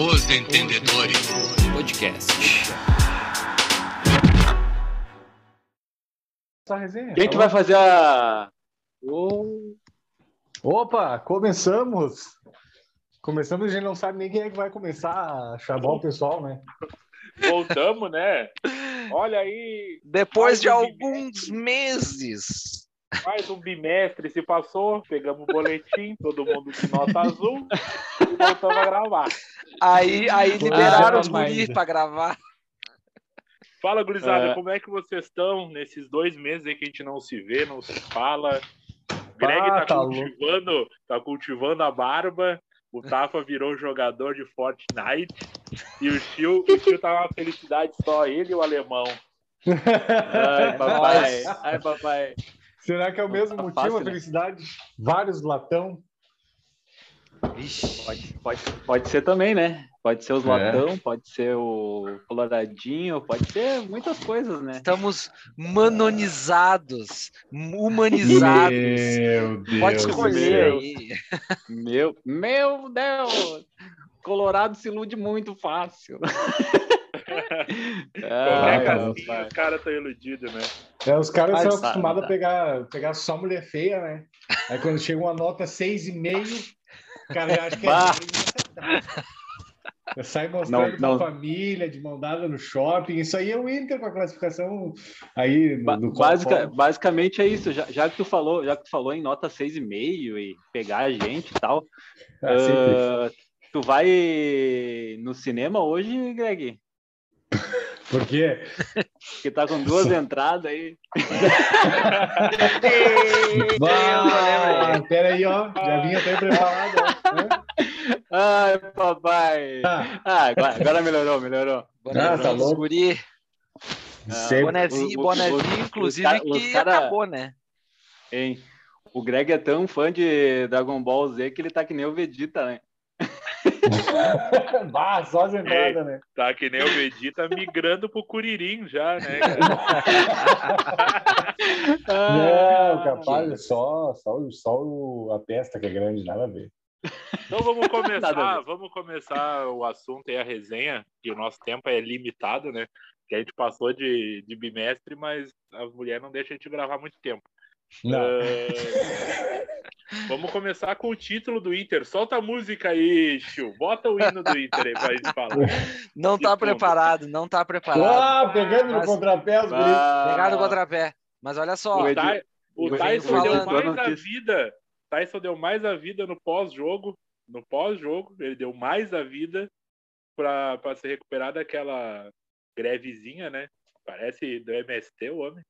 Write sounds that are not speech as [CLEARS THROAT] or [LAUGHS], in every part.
Os Entendedores Podcast. Quem que vai fazer a. Oh. Opa, começamos! Começamos, a gente não sabe nem quem é que vai começar a chamar o pessoal, né? Voltamos, né? Olha aí. Depois de um alguns bimestre. meses. Mais um bimestre se passou, pegamos o boletim, todo mundo de nota azul e voltamos a gravar. Aí, aí liberaram os guris para gravar. Fala, gurizada, é... como é que vocês estão nesses dois meses aí que a gente não se vê, não se fala? Greg ah, tá, tá cultivando, tá cultivando a barba. O Tafa virou jogador de Fortnite. E o tio, o tio tá uma felicidade só ele e o alemão. [LAUGHS] Ai, papai. Ai, papai. Será que é o mesmo tá motivo, fácil, a né? felicidade? Né? Vários latão. Ixi, pode, pode, pode ser também, né? Pode ser os é. latão, pode ser o coloradinho, pode ser muitas coisas, né? Estamos manonizados, humanizados. Meu Deus pode escolher aí. Meu, meu Deus! Colorado se ilude muito fácil. [LAUGHS] Qualquer casinha, os caras estão iludidos, né? É, os caras são acostumados a pegar, pegar só mulher feia, né? Aí quando chega uma nota 6,5, cara acha que é. Sai mostrando não, não. família, de mão dada no shopping. Isso aí é o Inter com a classificação aí no, no Basica, Basicamente é isso. Já, já, que tu falou, já que tu falou em nota 6,5 e pegar a gente e tal. uh, tu vai no cinema hoje, Greg? [LAUGHS] Por quê? Porque tá com duas entradas aí. [LAUGHS] bah, pera aí, ó. Já vinha até preparado, ó. Ai, papai. Ah, ah agora, agora, melhorou, melhorou. Ah, tá louco. Guri. Ah, bonezinho, o, bonezinho, inclusive, os, os que cara, acabou, né? Hein? O Greg é tão fã de Dragon Ball Z que ele tá que nem o Vegeta, né? [LAUGHS] bah, só as entradas, né? Tá que nem o Vegeta migrando pro Curirim já, né? [LAUGHS] Não, capaz, só, só, só a testa que é grande, nada a ver. Então vamos [LAUGHS] começar, vamos começar o assunto e a resenha, que o nosso tempo é limitado, né? Que a gente passou de, de bimestre, mas as mulheres não deixam a gente gravar muito tempo. Não. Uh... Vamos começar com o título do Inter. Solta a música aí, Chiu. Bota o hino do Inter aí pra gente falar. Não tá preparado, não tá preparado. Ah, pegando Mas... no contrapé, os ah... Pegado no contrapé. Mas olha só. O, Ty... o Tyson deu mais a vida. Tyson deu mais a vida no pós-jogo. No pós-jogo, ele deu mais a vida para se recuperar daquela grevezinha, né? Parece do MST o homem.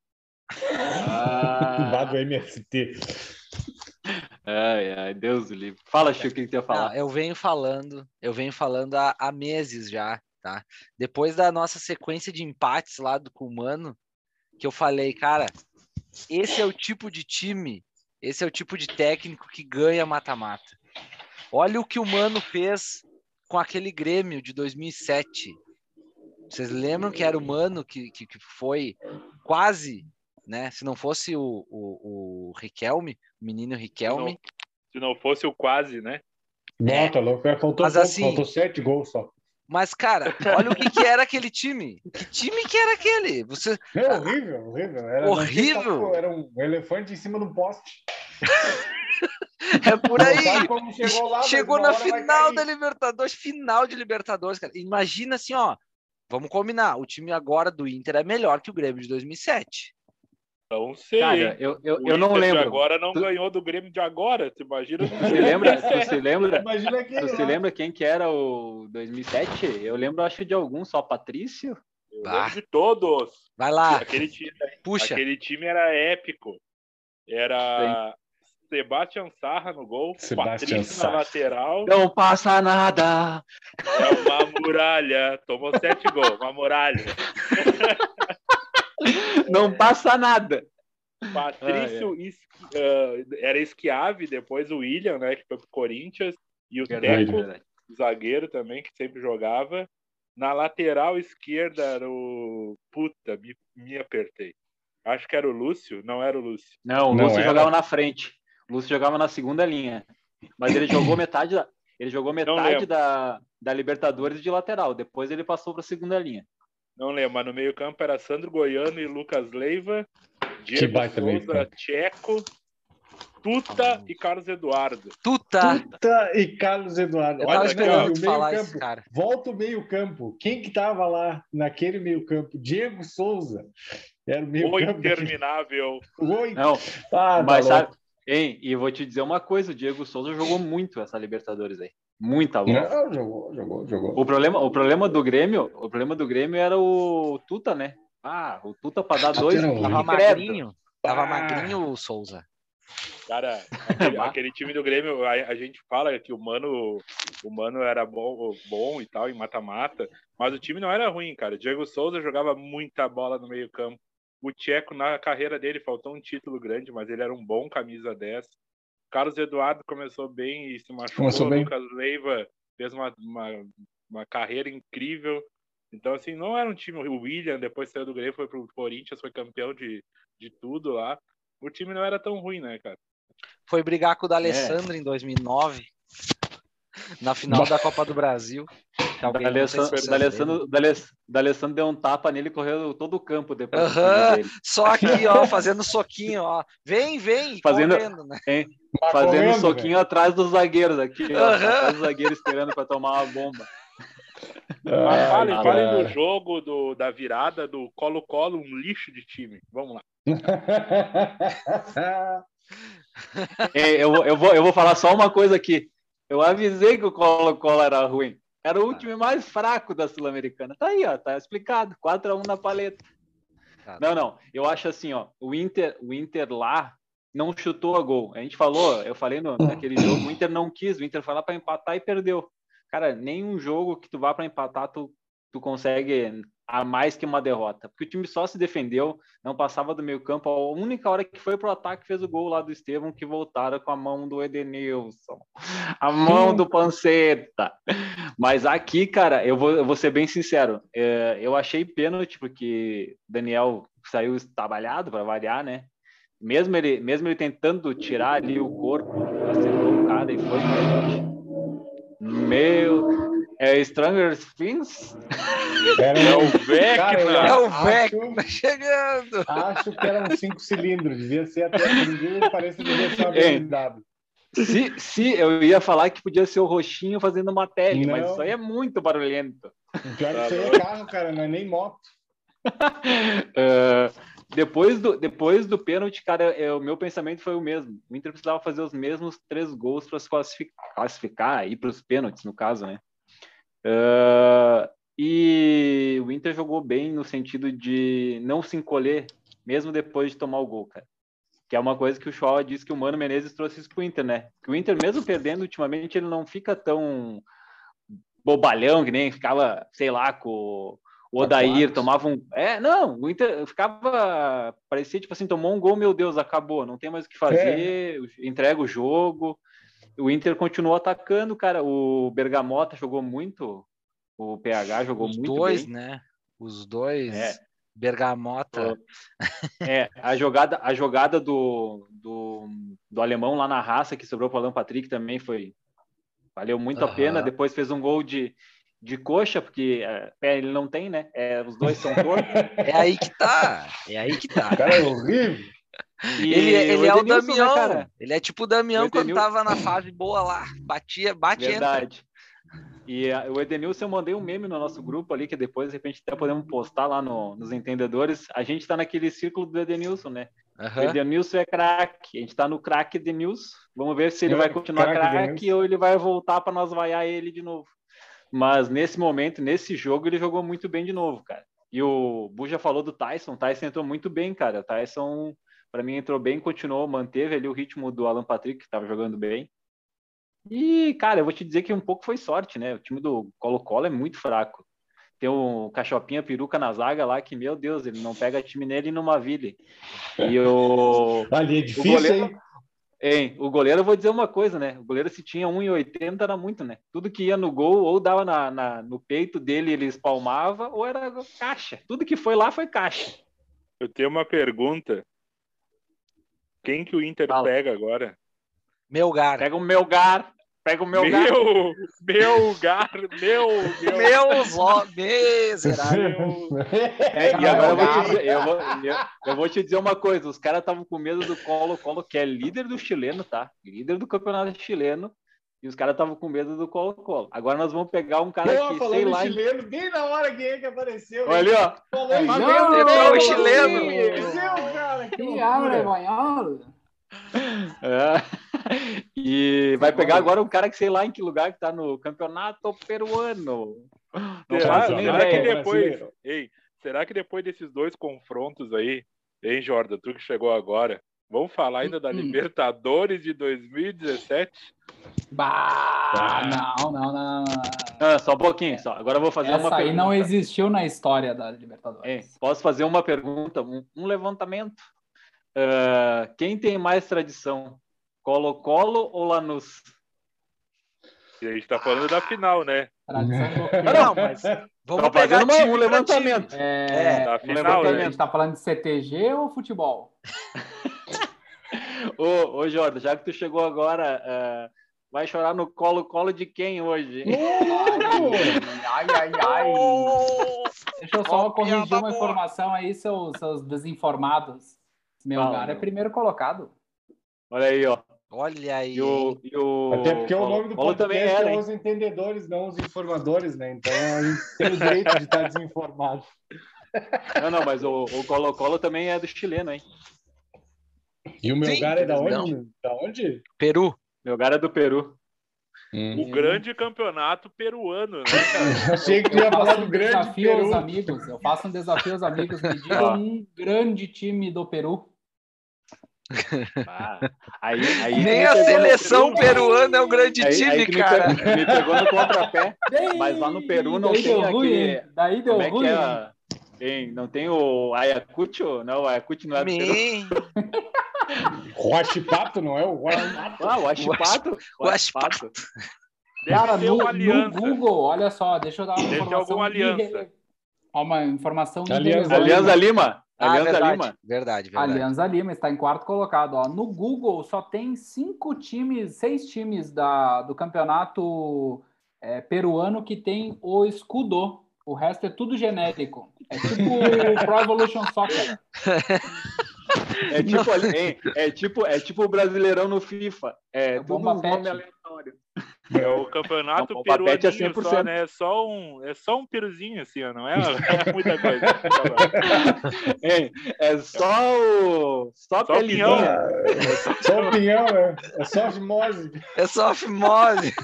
Ah, [LAUGHS] do MST. Ai, ai, Deus do livre. Fala, Chico, o que, que ia falar? Não, eu venho falando, eu venho falando há, há, meses já, tá? Depois da nossa sequência de empates lá do Cumano, que eu falei, cara, esse é o tipo de time, esse é o tipo de técnico que ganha mata-mata. Olha o que o Mano fez com aquele Grêmio de 2007. Vocês lembram que era o Mano que, que, que foi quase né? Se não fosse o, o, o Riquelme, o menino Riquelme. Se não, se não fosse o quase, né? Não, tá louco. É, faltou, Mas, assim, faltou sete gols só. Mas, cara, olha o que, que, era aquele time. Que time que era aquele? Você... É horrível, horrível. Era, horrível. Era um elefante em cima de um poste. é por aí. Chegou, lá, chegou na final da Libertadores, final de Libertadores, cara. Imagina assim, ó. Vamos combinar. O time agora do Inter é melhor que o Grêmio de 2007. Não sei. Cara, eu, eu, eu não lembro. agora não tu... ganhou do Grêmio de agora. Tu imagina? Você lembra? Tu se [LAUGHS] lembra? Imagina quem tu se lembra quem que era o 2007? Eu lembro, acho de algum, só Patrício. Eu lembro de todos. Vai lá. Aquele time, Puxa. Aquele time era épico. Era Sim. Sebastião Sarra no gol, Sebastião Patrício Sarra. na lateral. Não passa nada. É uma muralha. Tomou sete gols, uma muralha. [LAUGHS] Não passa nada. Patrício ah, é. uh, era Esquiave, depois o William, né, que foi pro Corinthians, e o verdade, Teco, verdade. zagueiro também, que sempre jogava. Na lateral esquerda era o. Puta, me, me apertei. Acho que era o Lúcio, não era o Lúcio. Não, o Lúcio jogava na frente. O Lúcio jogava na segunda linha. Mas ele jogou [LAUGHS] metade da, Ele jogou metade da, da Libertadores de lateral, depois ele passou para a segunda linha. Não lembro, mas no meio-campo era Sandro Goiano e Lucas Leiva, Diego Souza, Tcheco, Tuta e Carlos Eduardo. Tuta! Tuta e Carlos Eduardo. Eu Olha esperando falar campo. Cara. Volta o meio-campo. Quem que tava lá naquele meio-campo? Diego Souza. Era o meio-campo. interminável. Oi. Não, ah, mas sabe, hein, e vou te dizer uma coisa, o Diego Souza jogou muito essa Libertadores aí. Muita bola. Não, jogou, jogou, jogou. O problema, o problema do Grêmio, o problema do Grêmio era o Tuta, né? Ah, o Tuta para dar dois. Tava magrinho. Tava ah. magrinho o Souza. Cara, [LAUGHS] aquele, aquele, time do Grêmio, a, a, gente fala que o Mano, o Mano era bom, bom e tal, em mata-mata, mas o time não era ruim, cara. Diego Souza jogava muita bola no meio-campo. O Tcheco, na carreira dele, faltou um título grande, mas ele era um bom camisa 10. Carlos Eduardo começou bem e se machucou. Começou bem. Lucas Leiva fez uma, uma, uma, carreira incrível. Então, assim, não era um time. O William, depois saiu do Grêmio, foi pro Corinthians, foi campeão de, de tudo lá. O time não era tão ruim, né, cara? Foi brigar com o D'Alessandro é. em 2009, na final da Copa do Brasil. D'Alessandro D'Alessandro deu um tapa nele e correu todo o campo depois. Só aqui, [LAUGHS] ó, fazendo soquinho, ó. Vem, vem, fazendo, correndo, né? Hein, fazendo correndo, soquinho véio. atrás dos zagueiros aqui, ó, atrás dos zagueiros esperando para tomar uma bomba. [LAUGHS] Mas falem, ah, falem do jogo do, da virada do Colo-Colo, um lixo de time. Vamos lá. [LAUGHS] é, eu, eu, vou, eu vou falar só uma coisa aqui. Eu avisei que o Colo-Colo era ruim. Era o time mais fraco da Sul-Americana. Tá aí, ó, tá explicado. 4 a 1 na paleta. Não, não. Eu acho assim, ó, o Inter, o Inter lá não chutou a gol. A gente falou, eu falei no, naquele jogo, o Inter não quis, o Inter foi lá para empatar e perdeu. Cara, nenhum jogo que tu vá para empatar tu, tu consegue a mais que uma derrota, porque o time só se defendeu, não passava do meio campo, a única hora que foi pro ataque fez o gol lá do Estevão, que voltaram com a mão do Edenilson, a mão do Panceta. Mas aqui, cara, eu vou, eu vou ser bem sincero, é, eu achei pênalti, porque Daniel saiu trabalhado para variar, né? Mesmo ele, mesmo ele tentando tirar ali o corpo, acertou o cara e foi pênalti. Meu, é Stranger Things? Era é o Vecna. É o Vecna tá chegando. Acho que era um cinco cilindros. Devia ser até cilindro, parece que devia ser uma blindado. Se, se eu ia falar que podia ser o roxinho fazendo uma tele, não. mas isso aí é muito barulhento. Pior que isso aí é carro, cara, não é nem moto. uh, [LAUGHS] depois do, depois do pênalti, cara, é, o meu pensamento foi o mesmo. O Inter precisava fazer os mesmos três gols para se classificar, classificar ir para os pênaltis, no caso, né? Uh, e o Inter jogou bem no sentido de não se encolher, mesmo depois de tomar o gol, cara. Que é uma coisa que o Shaw disse que o Mano Menezes trouxe isso pro Inter, né? Que o Inter, mesmo perdendo ultimamente, ele não fica tão bobalhão que nem ficava, sei lá, com o Odair, tomava um. É, não, o Inter ficava. Parecia tipo assim, tomou um gol, meu Deus, acabou, não tem mais o que fazer, é. entrega o jogo o Inter continuou atacando, cara. O Bergamota jogou muito, o PH jogou Os muito dois, bem. né? Os dois. É. Bergamota. É, a jogada, a jogada do, do, do alemão lá na raça que sobrou para o Alan Patrick também foi valeu muito uhum. a pena. Depois fez um gol de, de coxa, porque é, pé ele não tem, né? É, os dois são tortos. [LAUGHS] É aí que tá. É aí que tá. Cara, é horrível. E ele, ele é o né, Damião, né, cara? Ele é tipo o Damião o quando tava na fase boa lá. Batia, bate Verdade. Entra. E a, o Edenilson, eu mandei um meme no nosso grupo ali, que depois, de repente, até podemos postar lá no, nos entendedores. A gente tá naquele círculo do Edenilson, né? Uhum. O Edenilson é craque. A gente tá no craque Edenilson. Vamos ver se ele é, vai continuar craque ou ele vai voltar para nós vaiar ele de novo. Mas nesse momento, nesse jogo, ele jogou muito bem de novo, cara. E o Buja falou do Tyson. O Tyson entrou muito bem, cara. O Tyson para mim entrou bem, continuou, manteve ali o ritmo do Alan Patrick, que estava jogando bem. E, cara, eu vou te dizer que um pouco foi sorte, né? O time do Colo-Colo é muito fraco. Tem o Cachopinha Peruca na zaga lá, que, meu Deus, ele não pega time nele numa vila. E o. [LAUGHS] Ali é difícil, o goleiro, hein? Hein, o goleiro, eu vou dizer uma coisa, né? O goleiro, se tinha 1,80, era muito, né? Tudo que ia no gol, ou dava na, na, no peito dele, ele espalmava, ou era caixa. Tudo que foi lá foi caixa. Eu tenho uma pergunta quem que o Inter Fala. pega agora? Melgar. Pega o Melgar. Pega o meu, meu gato. Meu meu, meu. Meus ó, miserável. É, e agora eu vou, te dizer, eu, vou, eu, eu vou te dizer uma coisa: os caras estavam com medo do Colo-Colo, que é líder do chileno, tá? Líder do campeonato chileno. E os caras estavam com medo do Colo-Colo. Agora nós vamos pegar um cara Pô, que, sei lá. chileno, bem na hora que que apareceu. Olha ali, ó. Falou em Não, o chileno. Meu, cara, que abre, espanhol. É. [LAUGHS] E vai pegar agora um cara que sei lá em que lugar que tá no campeonato peruano. Não Será, será que depois, ei, será que depois desses dois confrontos aí, hein, Jordan, tu que chegou agora, vamos falar ainda da Hum. Libertadores de 2017? Bah, não, não, não, não. não. Ah, só um pouquinho, só. Agora eu vou fazer uma Essa aí pergunta. não existiu na história da Libertadores. Hein, posso fazer uma pergunta, um, um levantamento? Ah, quem tem mais tradição? Colo-Colo ou Lanús? E a gente tá falando da final, né? Tradição? Não, mas vamos Tá pegar uma- um levantamento. É, Da um final, a levantamento. né? gente tá falando de CTG ou futebol? [LAUGHS] Ô, ô Jordan, já que tu chegou agora, ah, vai chorar no colo-colo de quem hoje? Ai, ai, ai. Deixa eu só corrigir uma boa. informação aí, seus, seus desinformados. Meu Fala, lugar é primeiro colocado. Olha aí, ó. Olha aí. E o, e o Até porque o nome do Colo também era, é os entendedores, não os informadores, né? Então a gente tem o direito de estar desinformado. Não, não, mas o, o Colo-Colo também é do chileno, hein? E o meu Sim, lugar é da onde? não. Da onde? Peru. Meu cara é do Peru. O grande campeonato peruano, né, cara? [LAUGHS] Achei que tu ia Eu falar faço do um grande desafio aos Peru. amigos. Eu faço um desafio aos amigos. Me digam Ó. um grande time do Peru. Ah, aí, aí Nem me a seleção peruana é um grande aí, time, aí me cara. pe- Me, pegou no contrapé. Mas lá no Peru não daí tem aquele-? Daí deu Como é ruim. que é? a- Tem, não tem o Ayacucho? Não, o Ayacucho não é do Peru. [LAUGHS] Me... Huachipato, não é? O Huachipato. Ah, o Achipato. O Huachipato. Achipato. Deve Cara, no, no aliança. Google, olha só, deixa eu dar uma Deve ter informação. alguma aliança. Uma informação Aliança irrelevante. Alianza Lima. Ah, Alianza verdade, Lima. verdade, verdade. Alianza Lima está em quarto colocado. Ó. No Google só tem cinco times, seis times da, do campeonato é, peruano que tem o escudo. O resto é tudo genérico. É tipo o Pro Evolution Soccer. [LAUGHS] É tipo, ali- é tipo, é tipo o Brasileirão no FIFA. É É tudo bomba um pet. nome aleatório. É o campeonato Não, o papete é peruaninho 100%. só, né? É só um, é só um peruzinho assim, ó, não é, é muita coisa. [LAUGHS] Hein, é só o. Só, Só o pinhão. pelezinha. Só opinião, né? É só osmose. É só fimose.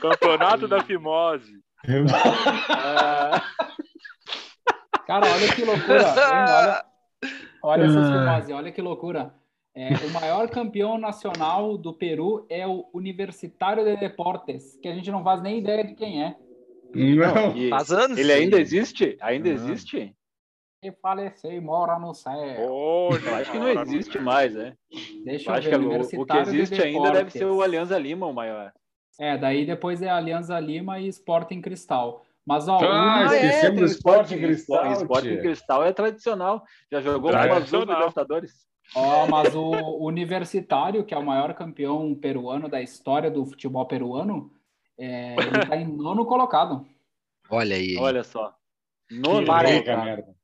Campeonato da Fimose. Ah, Cara, olha que loucura. hein? Olha, olha essas filmagens, olha que loucura. É, o maior campeão nacional do Peru é o Universitário de Deportes, que a gente não faz nem ideia de quem é. Não. e Faz anos. ele ainda existe? Ainda Ah. existe? E faleceu e mora no céu. Hoje, Eu acho que não existe mais, né? Deixa Eu eu acho ver, que o, o que Universitário de existe ainda deve ser o. Alianza Lima, o maior. É, daí depois é Alianza Lima e Sporting Cristal. Mas, ó, Ah, o- esquecemos do Sporting Sporting Cristal, tia. Cristal é tradicional. Já jogou umas duas Tradicional. Libertadores. ó, mas o Universitário, que é o maior campeão peruano da história do futebol peruano, é, ele tá em nono colocado. Olha aí. Olha só. Nono colocado. merda.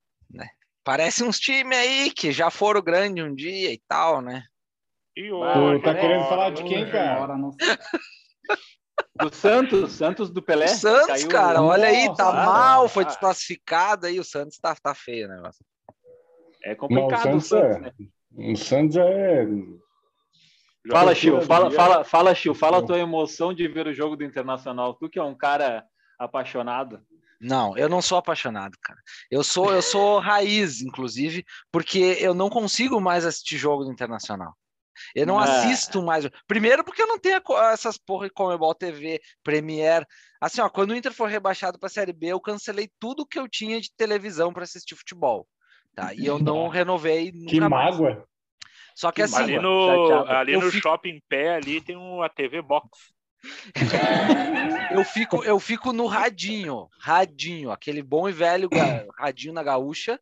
Parece uns times aí que já foram grandes um dia e tal, né? E Tu hoje, tá querendo falar de quem, cara? mora no- O Santos, Santos do Pelé. o Santos, caiu- cara, olha aí, tá Nossa, mal, foi ah. desclassificado aí, o Santos tá, tá feio o negócio. É Não, o complicado o Santos Santos, é- né? O Santos é. já Fala, foi Chiu, fala, fala, fala, Chiu, fala a tua emoção de ver o jogo do Internacional. Tu que é um cara apaixonado. Não, eu não sou apaixonado, cara. Eu sou, eu sou raiz, inclusive, porque eu não consigo mais assistir jogo do Internacional. Eu não Ah. assisto mais. Primeiro porque eu não tenho essas porra de Comebol TV, Premiere. Assim, ó, quando o Inter for rebaixado para a Série B, eu cancelei tudo que eu tinha de televisão para assistir futebol. Tá? E eu não renovei nunca Que mais. mágoa. Só que Que assim, Ali no, chateado. ali Eu no fico- shopping pé ali tem uma TV box. eu fico, eu fico no radinho, radinho, aquele bom e velho radinho na gaúcha,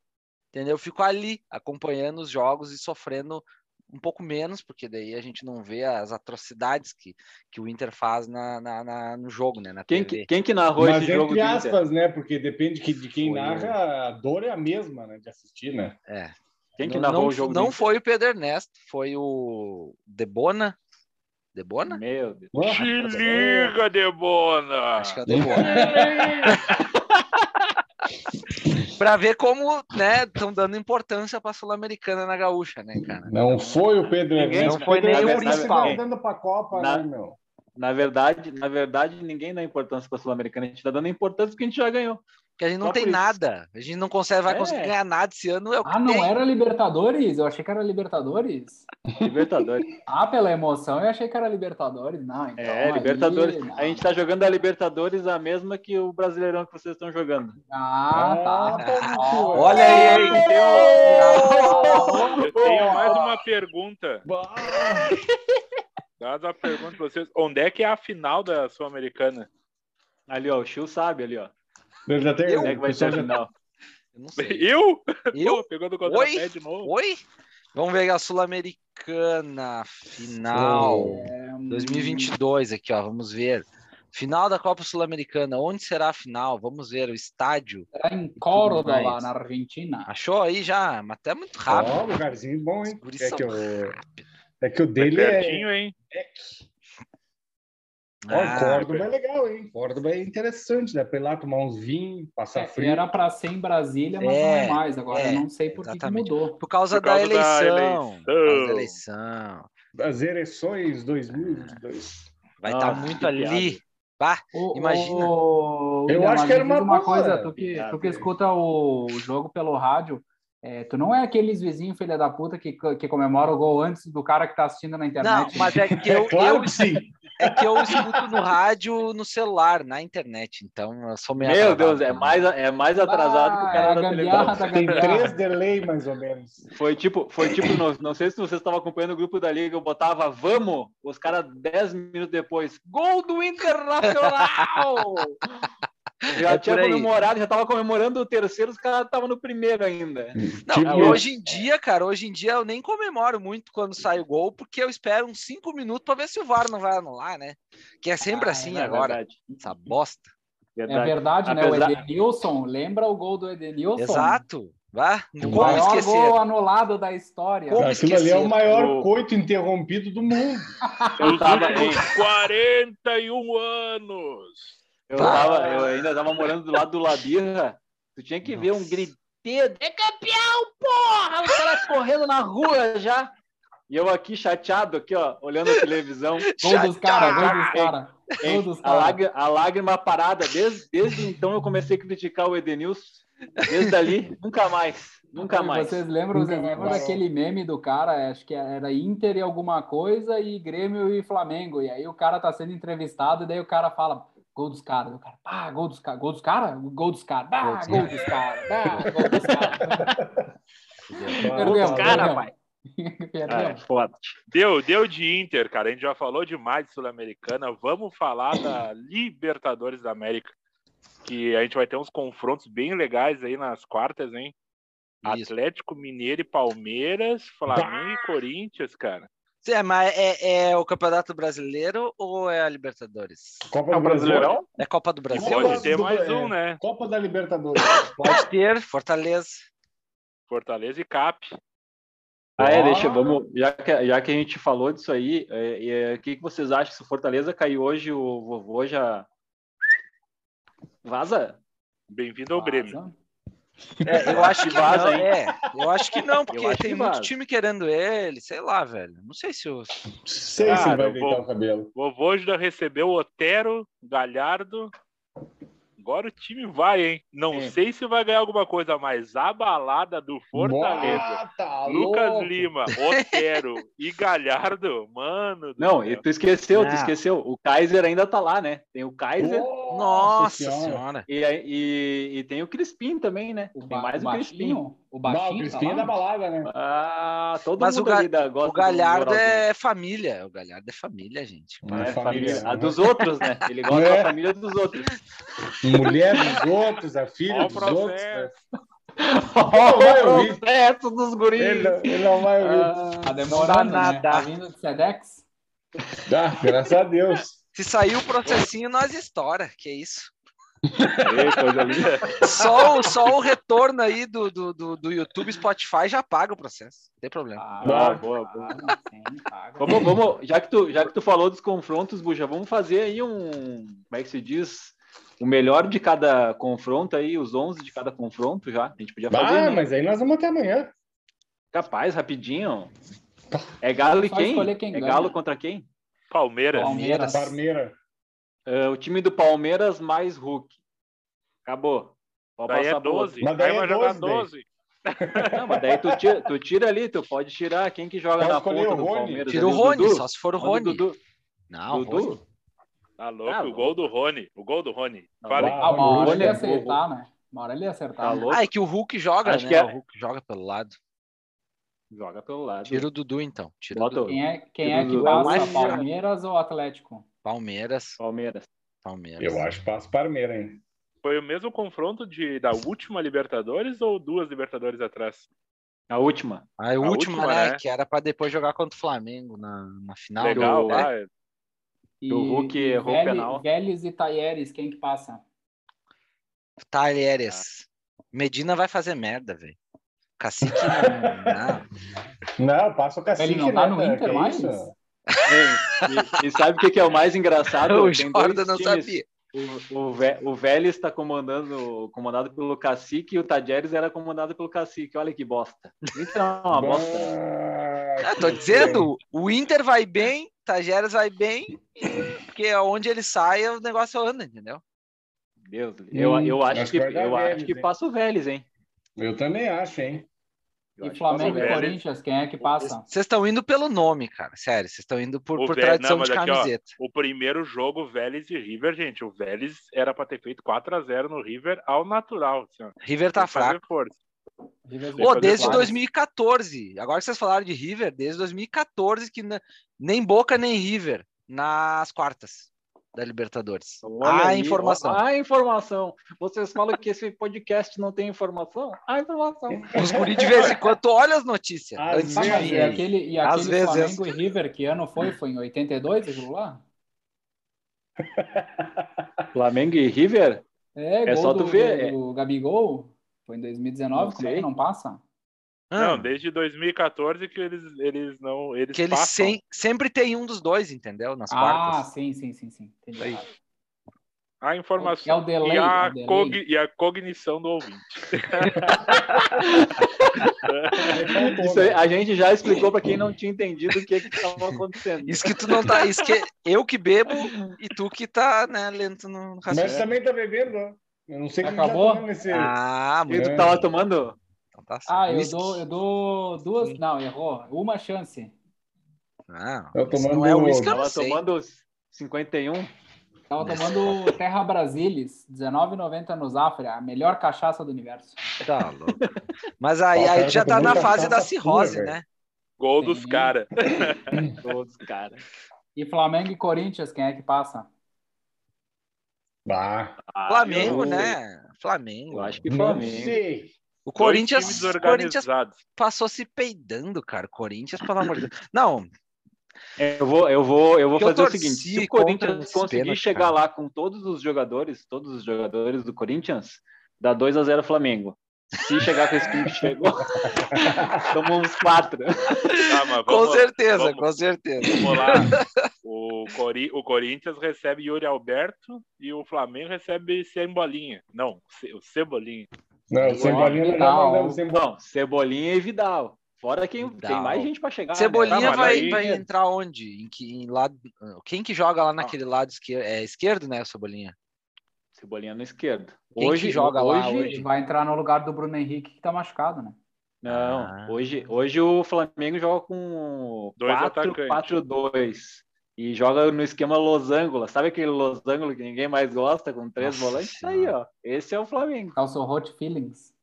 entendeu? Eu fico ali acompanhando os jogos e sofrendo um pouco menos, porque daí a gente não vê as atrocidades que, que o Inter faz na, na, na no jogo, né? Na quem, TV. quem que narrou Mas esse jogo? entre aspas, né? Porque depende de, de quem Foi narra, a dor é a mesma, né? De assistir, né? É. Quem que não, narrou não, o jogo? não do foi o Pedro Ernesto, foi o Debona. Debona? Meu Deus. Te liga, Debona! Acho que é o Debona. [LAUGHS] [LAUGHS] pra ver como, né, estão dando importância pra Sul-Americana na gaúcha, né, cara? Não foi o Pedro Ninguém- Ernesto. não foi nem o principal. dando pra Copa, Na- né, meu? Na verdade, na verdade, ninguém dá importância para a Sul-Americana. A gente está dando importância porque a gente já ganhou. Porque a gente não Só tem nada. A gente não consegue, vai É. conseguir ganhar nada esse ano. É o que Ah, não tem. era Libertadores? Eu achei que era Libertadores. Libertadores. [LAUGHS] Ah, pela emoção, eu achei que era Libertadores. Não, então. É, aí, Libertadores. não. A gente está jogando a Libertadores a mesma que o Brasileirão que vocês estão jogando. Ah, tá. Ah, [LAUGHS] Ó, Olha aí, hein? Eu tenho mais uma pergunta. Dada a pergunta pra vocês. Onde é que é a final da Sul-Americana? Ali, ó, o Chiu sabe ali, ó. Tenho. Eu? É que vai ser a final? Eu. [LAUGHS] Eu? Eu? Pô, pegou do contrapé Oi? de novo. Oi? Vamos ver a Sul-Americana final é, hum, 2022 aqui, ó. Vamos ver. Final da Copa Sul-Americana. Onde será a final? Vamos ver o estádio. Será em Córdoba, mais. na Argentina. Achou aí já? Mas até muito Ó, rápido. lugarzinho bom, hein? É são que, o, é que o dele é. pertinho, hein? Ó, Ah, Córdoba é legal, hein? Córdoba é interessante, né? Pra ir lá tomar uns vinhos, passar É, frio. era para ser em Brasília, mas É, não é mais. Agora é, eu não sei por que mudou. Por causa, Por causa da, da eleição. Por causa da eleição. eleição. Das eleições 2022. Vai estar Ah, muito ali. Bah, Imagina. ô, Eu William, acho que era uma uma coisa, tu que, tu que né? escuta o jogo pelo rádio, é, tu não é aqueles vizinhos filha da puta que, que comemora o gol antes do cara que tá assistindo na não, internet. mas é que eu, É claro eu, que sim. É que eu escuto no rádio, no celular, na internet. Então eu sou meio Meu atrasado Deus, é mais, é mais atrasado que o Ah, é cara da gambiarra televisão. Tem três delay, mais ou menos. Foi tipo, foi tipo, não, não sei se vocês estavam acompanhando o grupo da liga, eu botava vamos, os caras 10 minutos depois, gol do Internacional! Já É tinha comemorado, já tava comemorando o terceiro, os caras estavam no primeiro ainda. Não, Tipo, e hoje em dia, cara, hoje em dia eu nem comemoro muito quando sai o gol, porque eu espero uns cinco minutos para ver se o VAR não vai anular, né? Que é sempre Ah, assim É agora, verdade. essa bosta. É verdade, né? Apesar- O Edenilson, lembra o gol do Edenilson? Exato. Vá, O como maior esquecer? gol anulado da história. Como Aquilo ali é esquecer? o maior O- coito interrompido do mundo. Eu tava, últimos 41 anos. Eu, tava, eu ainda tava morando do lado do Labirra, tu tinha que ver um griteiro, é campeão, porra! Os caras correndo na rua já. E eu aqui chateado, aqui, ó, olhando a televisão. [LAUGHS] Gol dos caras, gol dos caras. Hein? Gol dos A, lágrima, a lágrima parada, desde, desde então eu comecei a criticar o Edenilson. Desde ali, nunca mais. Nunca E mais. Vocês lembram, Nunca vocês lembram mais. daquele meme do cara? Acho que era Inter e alguma coisa e Grêmio e Flamengo. E aí o cara tá sendo entrevistado e daí o cara fala gol dos caras. O cara, pá, gol dos caras. Gol dos caras? Gol dos caras. Bah, Gol dos gol dos caras. Bah, gol dos caras. Perdemos, Cara, perdemos. pai. Ah, é foda. Deu, deu de Inter, cara. A gente já falou demais de Sul-Americana. Vamos falar da Libertadores da América. Que a gente vai ter uns confrontos bem legais aí nas quartas, hein? Isso. Atlético Mineiro e Palmeiras, Flamengo e Corinthians, cara. É, mas é, é o Campeonato Brasileiro ou é a Libertadores? Copa É do o Brasil. Brasileirão? É Copa do Brasil? Pode ter mais é. um, né? Copa da Libertadores. Pode ter, Fortaleza. Fortaleza e Cap. Ah, é, deixa, vamos, já que, já que a gente falou disso aí, é, é, o que, que vocês acham? Se o Fortaleza cair hoje, o vovô já vaza? Bem-vindo ao Grêmio. É, eu acho que Vaza, não, é. Eu acho que não, porque tem que muito vaza. time querendo ele, sei lá, velho. Não sei se o. Sei se Cara, ele vai eu deitar o cabelo. Vovô já recebeu Otero, Galhardo. Agora o time vai, hein? Não É. sei se vai ganhar alguma coisa, mas a balada do Fortaleza. Ah, tá Lucas louco. Lima, Otero e Galhardo, mano. do Não, céu. e tu esqueceu, tu Não. esqueceu. O Kaiser ainda tá lá, né? Tem o Kaiser Nossa Senhora. senhora. e, e, e tem o Crispim também, né? O, Tem mais o o Crispim. O baixinho? o tá Crispim é lá? da balada, né? Ah, todo Mas mundo o Ga- da, gosta O Galhardo é família. O Galhardo é família, gente. É É, família, família. A né? dos outros, né? Ele gosta É. da família dos outros. Mulher dos outros, a filha o dos outros. processo. né? Olha o processo dos guris. Ele, ele não vai ouvir. Ah, tá demorando, né? nada. Tá vindo do Sedex? Ah, graças a Deus. Se sair o processinho, nós estoura, que é isso. Ei. [LAUGHS] Só, o- só o retorno aí do, do, do, do YouTube e Spotify já paga o processo. Não tem problema. Ah, Boa, boa, sim, paga. Vamos, vamos, já que tu, já que tu falou dos confrontos, Buja, vamos fazer aí um, como é que se diz? O melhor de cada confronto aí, os 11 de cada confronto já. A gente podia fazer, Ah, né? mas aí nós vamos até amanhã. Capaz, rapidinho. É Galo e quem? quem é ganha. Galo contra quem? Palmeiras. Palmeiras. Parmeira. É, o time do Palmeiras mais Hulk. Acabou. Pode Daí passar é pro outro. 12. Mas daí Aí é vai jogar 12 daí. 12. [LAUGHS] Não, mas daí tu tira, tu tira ali, tu pode tirar quem que joga Pode na ponta do. Palmeiras. Tira o Rony, Dudu. só se for o Rony. Dudu. Não, o Dudu? Rony. Tá louco? Tá o gol do Rony. O gol do Rony. Tá Fala. Ah, uma hora ele ia acertar, né? Uma hora ele ia Tá acertar. né? louco? Ah, é que o Hulk joga, Acho né? que é- O Hulk joga pelo lado. Joga pelo lado. Tira o Dudu, então. Tira o Bota Dudu. o Quem é, quem Tira é o que passa? Mas- Palmeiras ou Atlético? Palmeiras. Palmeiras. Palmeiras. Eu acho que passa Parmeira, hein? Foi o mesmo confronto de, da última Libertadores ou duas Libertadores atrás? A última. A, A última, última, né? né? Que era pra depois jogar contra o Flamengo na, na final. Legal, né? lá. E, O Hulk e errou o Vélez- penal. Vélez e Taieres, quem que passa? Talheres. Medina vai fazer merda, velho. Cacique não, não. Não, passa o cacique, Ele não tá né, no cara? Inter mais? E, e sabe o que, que é o mais engraçado? [LAUGHS] O Tem Jordan não times. sabia. O, o, Vé- o Vélez está comandando, comandado pelo Cacique e o Tajeres era comandado pelo Cacique. Olha que bosta. Então, uma bosta. Ah, tô dizendo, o Inter vai bem, Tajeres vai bem, porque onde ele sai, o negócio anda, entendeu? Deus, eu, eu Hum, acho acho que, eu Vélez, acho que passa o Vélez, hein? Eu também acho, hein? Eu E Flamengo e. Corinthians, quem é que passa? Vocês estão indo pelo nome, cara. Sério, vocês estão indo por, O por tradição não, de aqui, ó, camiseta. O primeiro jogo, Vélez e River, gente. O Vélez era pra ter feito 4x0 no River ao natural. Assim, ó. River tá fraco. força. River fazer desde vários. 2014. Agora que vocês falaram de River, desde 2014 que nem Boca nem River nas quartas da Libertadores. Olha a aí, informação. ó, A informação. Vocês falam que esse podcast não tem informação? A informação. [LAUGHS] Os guri de vez em quando tu olha as notícias. Às antes de mas vir e aquele, e Às aquele vezes. Flamengo e River, que ano foi? Foi em 82 aquilo lá? [LAUGHS] Flamengo e River? É, É gol só do, tu ver, do, do Gabigol. Foi em 2019, Não como é que não passa? Ah, Não, desde 2014 que eles, eles não. Eles que eles sem- sempre tem um dos dois, entendeu? Nas Ah, quartas. sim, sim, sim, sim. Entendi. A informação É o delay, e, a é o delay. cogni- e a cognição do ouvinte. [LAUGHS] Isso aí, a gente já explicou para quem não tinha entendido o que estava acontecendo. Isso que tu não tá. Isso que eu que bebo e tu que tá, né, lento no Mas raciocínio. também tá bebendo. Eu não sei o que Acabou? tá nesse... Ah, E muito tu tava tomando? Tá certo. Ah, eu Whisky. dou, eu dou duas. Não, errou. Uma chance. Não, Eu isso tomando- não é uísque, eu não sei. tomando 51? Tava tomando Terra Brasilis, R$19,90 no Zafra, a melhor cachaça do universo. Tá louco. Mas aí, o aí já tá tá na fase da cirrose, pura, né? Gol Sim. [LAUGHS] dos caras. Todos, cara. E Flamengo e Corinthians, quem é que passa? Ah, Flamengo, eu- né? Flamengo. Eu acho que não Flamengo. sei. O Corinthians, Corinthians passou se peidando, cara. Corinthians, pelo amor de Deus. Não, Eu vou, eu vou, eu vou eu fazer o seguinte: se o Corinthians conseguir pênalti, chegar cara. lá com todos os jogadores, todos os jogadores do Corinthians, dá 2 a 0 Flamengo. Se chegar com esse time que chegou, [LAUGHS] tomamos uns quatro. Tá, mas com vamos- certeza, vamos- com certeza. Vamos lá. [LAUGHS] O, Cori- o Corinthians recebe Yuri Alberto e o Flamengo recebe Cebolinha. Não, o Cebolinha. Não, Cebolinha nós já Vidal. mandamos embora. Não, Cebolinha e Vidal. Fora quem Vidal. tem mais gente para chegar. Cebolinha né? Tá, mas vai, vai entrar onde? Em que em lado? Quem que joga lá naquele lado esquerdo? É esquerdo, né, Cebolinha? Cebolinha no esquerdo. Quem hoje que joga lá hoje, hoje? Ele vai entrar no lugar do Bruno Henrique, que tá machucado, né? Não, Ah. hoje, hoje o Flamengo joga com Dois 4 atacantes. 2 e joga no esquema losango. Sabe aquele losango que ninguém mais gosta com três Nossa volantes? Aí, Senhora. ó. Esse é o Flamengo. Calçou Hot Feelings.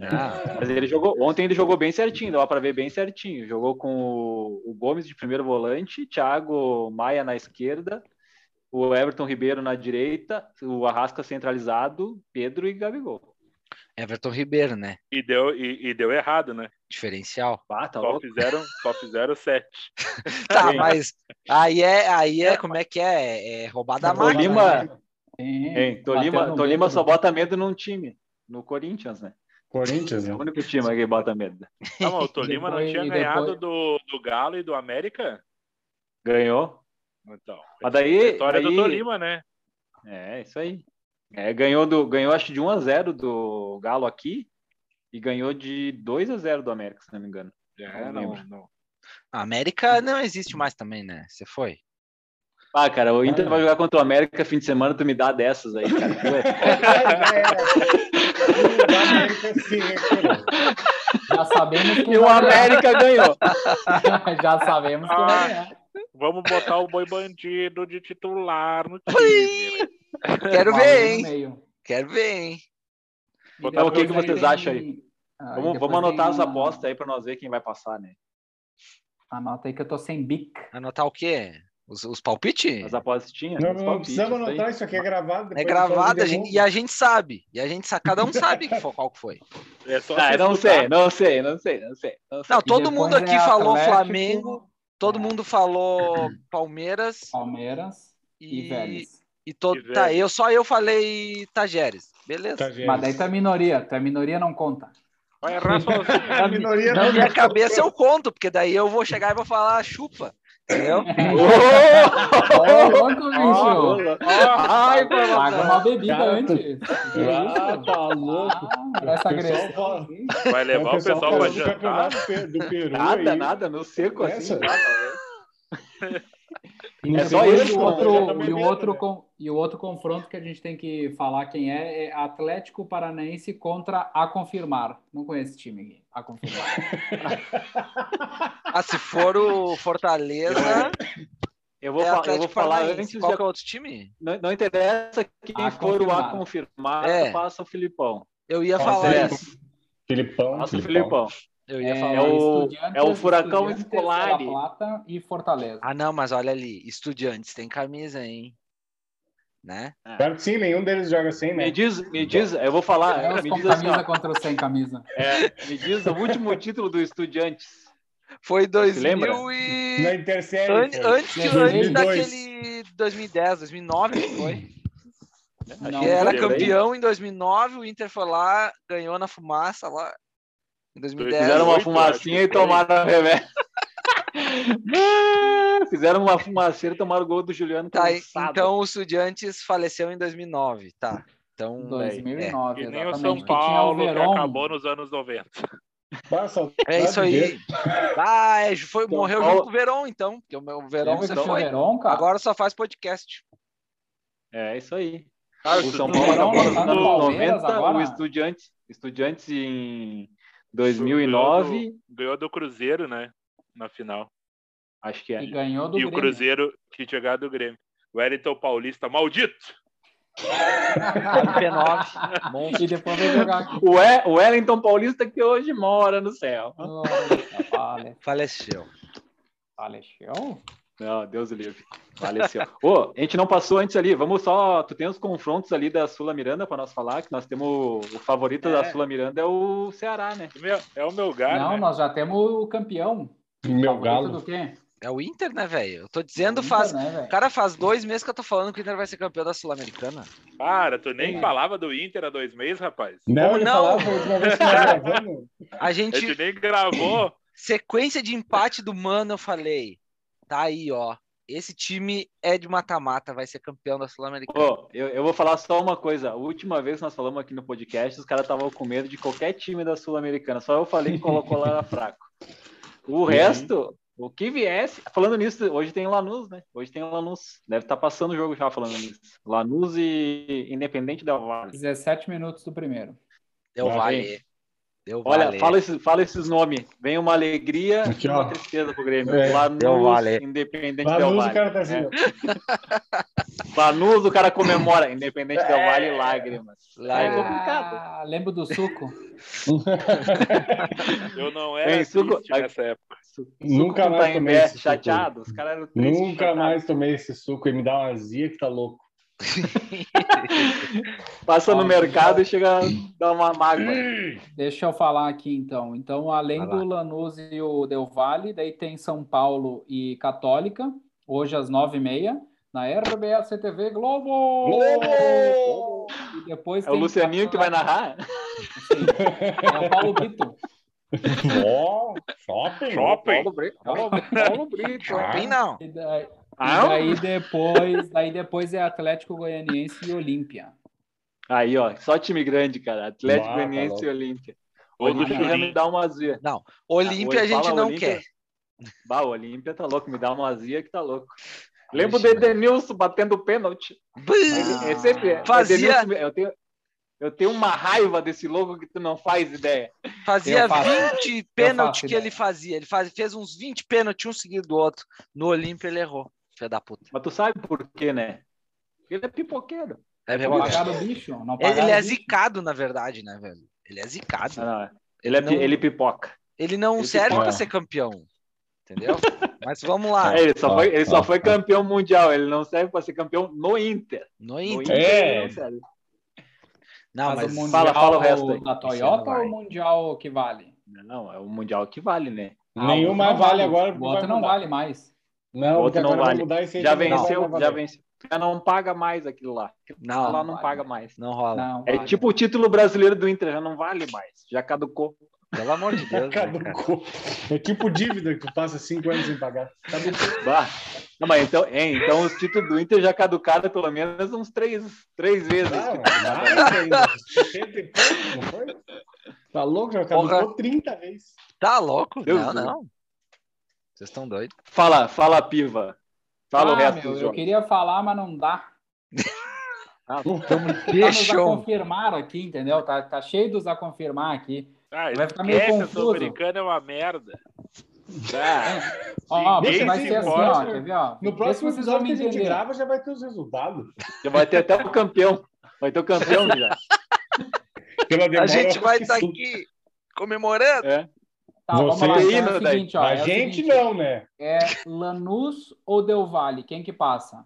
Ah, [LAUGHS] Mas ele jogou, ontem ele jogou bem certinho, dava para ver bem certinho. Jogou com o, o Gomes de primeiro volante, Thiago Maia na esquerda, o Everton Ribeiro na direita, o Arrasca centralizado, Pedro e Gabigol. Everton Ribeiro, né? E deu, e, e deu errado, né? Diferencial. Ah, tá Só louco. fizeram, só fizeram sete. [LAUGHS] Tá, Sim. mas aí é, aí é, como é que é? É roubada a Roubada máquina. Tolima- né? Sim, Tolima, Tolima só bota medo num time. No Corinthians, né? Corinthians, É né? o único time que bota medo. Não, mas o [LAUGHS] Tolima não depois- tinha e ganhado depois- do, do Galo e do América? Ganhou. Então, Mas daí. a história do daí- Tolima, né? É, isso aí. É, ganhou, do, ganhou acho de 1 a 0 do Galo aqui e ganhou de 2 a 0 do América, se não me engano. É, Não não, não. A América não existe mais também, né? Você foi? Ah, cara, o Inter Ah. vai jogar contra o América fim de semana, tu me dá dessas aí, cara. [LAUGHS] É- O América se recuperou. Já sabemos quem E o. América ganhou. [LAUGHS] Já sabemos quem vai ganhar. Vamos botar o boi bandido de titular no time. né? [LAUGHS] Quero ver, hein? Quero ver, hein? Botar o que que vocês tem- acham aí? Ah, Vamos, vamos anotar as uma- apostas aí pra nós ver quem vai passar, né? Anota aí que eu tô sem bic. Anotar o quê? Os, os palpites? As apostinhas. Não, não precisamos anotar, isso aqui é gravado. É gravado a gente, e a gente sabe. E a gente sabe, cada um sabe que foi, qual que foi. É só Ah, não escutar. sei, não sei, não sei, não sei. Não sei. Não, todo mundo aqui é falou Atlético, Flamengo, todo é. mundo falou [CLEARS THROAT] Palmeiras Palmeiras e, e, Vélez. e todo. E Tá, eu só eu falei Tajeres. Beleza? Tá, gente. Mas daí tu é minoria. Tu é minoria, não conta. Vai errar sozinho. A minoria Na não minha cabeça eu conto, porque daí eu vou chegar e vou falar chupa. Entendeu? [LAUGHS] Ô, louco, bicho! Ai, Paga uma bebida Cara, antes. Ah, tá louco. Ah, essa O pessoal assim. Vai levar o pessoal pra falando do jantar. pe- do Peru. Nada, [LAUGHS] aí. nada, no seco assim. Essa? nada, E É só o né? outro, tá e, o outro né? com, e o outro confronto que a gente tem que falar quem é é Atlético Paranaense contra a Confirmar. Não conheço esse time aqui. A Confirmar. [LAUGHS] Ah, se for o Fortaleza, Eu vou, é fa- eu vou falar antes. Qual de- que é o outro time? Não, não interessa quem A for o A confirmado. confirmado, É. passa o Filipão. Eu ia Não falar isso. Filipão, Passa o Filipão. Eu ia É, falar É o- é o furacão Plata e Fortaleza. Ah, não, mas olha ali, estudiantes tem camisa, hein? Né? Claro que sim, nenhum deles joga sem, né? Me diz, me diz, eu vou falar, É me com diz assim, camisa ó, contra os sem camisa. é, me diz o último título do Estudiantes. Foi lembra? 2000 e... Na Intersérie. An- antes, que- antes 2002. daquele 2010, 2009 que foi. Não, que era campeão em 2009, o Inter foi lá, ganhou na fumaça lá em 2010. Fizeram uma 18, fumacinha e tomaram a remédio. [LAUGHS] Fizeram uma fumaceira e tomaram o gol do Juliano Tá, cansado. então o Estudiantes faleceu em 2009, tá. Então, 2009, Que nem o. São que Paulo, que Verón. acabou nos anos 90. Passa, é, é isso aí. Ah, é, foi, São morreu Paulo- junto com o Verão, então. Porque o meu Verão você que foi. Cara? Agora só faz podcast. É isso aí. Ah, O São Paulo Verão acabou nos tá no anos Palmeiras 90, agora? o Estudiantes, Estudiantes em 2009, Ganhou do Cruzeiro, né? Na final. acho que é. E ganhou do e o Grêmio. Cruzeiro que tinha ganhado do Grêmio. O Wellington Paulista, maldito! P9. monstro. E depois veio jogar aqui. O, e, o Wellington Paulista que hoje mora no céu. Nossa, Faleceu. Faleceu? Não, Deus o livre. Faleceu. Ô, a gente não passou antes ali. Vamos só. Tu tem os confrontos ali da Sula Miranda para nós falar, que nós temos o, o favorito da É. Sula Miranda é o Ceará, né? Meu- é o meu lugar, Não, né? nós já temos o campeão. Meu galo. do quê? É o Inter, né, velho? Eu tô dizendo, Inter, faz. né? Cara, faz dois meses que eu tô falando que o Inter vai ser campeão da Sul-Americana. Para, tu nem Sim. falava do Inter há dois meses, rapaz. Não, Como não? falava a. A [LAUGHS] A gente. gente nem gravou. [COUGHS] Sequência de empate do Mano, eu falei. Tá aí, ó. Esse time é de mata-mata, vai ser campeão da Sul-Americana. Ô, eu, eu vou falar só uma coisa. A última vez que nós falamos aqui no podcast, os caras estavam com medo de qualquer time da Sul-Americana. Só eu falei que colocou lá era fraco. O resto, o que viesse. Falando nisso, hoje tem Lanús, né? Hoje tem Lanús. Deve estar passando o jogo já falando nisso. Lanús e Independente Del Valle. 17 minutos do primeiro. Deu Lá vale. Deu Olha, vale. fala, esses, fala esses nomes. Vem uma alegria Aqui, e uma ó. tristeza pro Grêmio. É. Lanús, Del Valle. Independente Lá Del Valle. o cara tá assim. É. [LAUGHS] Lanús, o cara comemora. Independente Del Valle, lágrimas. Lá É é complicado. Ah, lembro do suco. [LAUGHS] Eu não era Ei, suco- nessa época. Nunca Suco mais tá tomei esse suco. chateado. Os caras eram tristes, Nunca chateados. mais tomei esse suco e me dá uma azia que tá louco. [LAUGHS] Passa no mercado e chega a dar uma mágoa. Deixa eu falar aqui então. Então, além do Lanús e o Del Valle, daí tem São Paulo e Católica, hoje às nove e meia, na RBS CTV Globo! Globo! E depois É o Lucianinho que vai narrar? Sim, é o Paulo Brito. Ó, shopping. Shopping. Paulo Brito. Paulo, Paulo Brito. Shopping não. E daí, e Ah, daí depois, daí depois é Atlético Goianiense e Olímpia. Aí, ó, só time grande, cara. Atlético Ah, tá Goianiense louco. e Olímpia. Olímpia já me dá uma azia. Não. Olímpia Ah, a gente fala não Olímpia. quer. Bah, o Olímpia tá louco, me dá uma azia que tá louco. Lembro do Edenilson batendo pênalti. Ele é sempre. Ah. Fazia- Edenilson, eu, tenho, eu tenho uma raiva desse louco que tu não faz ideia. Fazia Eu faço. 20 pênalti faço que ideia. ele fazia. Ele faz, fez uns 20 pênalti um seguido do outro. No Olímpia ele errou. Filho da puta. Mas tu sabe por quê, né? Ele é pipoqueiro. É Não verdade. pagaram o bicho. Não Ele, pagaram ele é bicho. zicado, na verdade, né, velho? Ele é zicado. Ah, não, ele, é, Não- ele pipoca. Ele não Ele serve pipoca. para ser campeão. Entendeu? Mas vamos lá. [LAUGHS] É, ele só, Ah, foi, ele só ah, foi ah. campeão mundial. Ele não serve para ser campeão no Inter. No No Inter. Inter É. ele não serve. Não, Mas, mas o Mundial fala- fala o resto aí. da Toyota ou o Mundial que vale? Não, é o mundial que vale, né? Ah, Nenhum o outro mais não vale agora. O porque outro não vale mais. Não, O outro não vale. Já venceu, já venceu. Já não paga mais aquilo lá. Aquilo Não, lá não vale. paga mais. não rola. Não, É vale. tipo o título brasileiro do Inter, já não vale mais. Já caducou. Pelo amor de Deus. né? Caducou. É tipo dívida que tu passa cinco anos sem pagar. Caducou. Bah. Não, mas então, é, então os títulos do Inter já caducaram pelo menos uns três, três vezes. Não, mais ainda. 70 e pouco, não foi? Tá louco? Já caducou Porra. 30 vezes. Tá louco? Deus não, Deus. não. Vocês estão doidos. Fala, fala, piva. Fala o Ah, resto meu, eu jogos. queria falar, mas não dá. [LAUGHS] Ah, Tá nos a confirmar aqui, entendeu? Tá, tá cheio dos a confirmar aqui. Ah, Vai ficar meio confuso. Sul-Americana é uma merda. [LAUGHS] ah, Ó, você vai se ser assim, importa. ó, quer ver, ó? No próximo episódio que a gente entender. grava já vai ter os resultados. já vai ter até o campeão. Vai ter o campeão [LAUGHS] já. Pela A gente vai estar que aqui comemorando. É. Tá, vamos Você lá. aí, Então é seguinte, ó. A é o gente seguinte, não, né? É Lanús ou Del Valle? Quem que passa?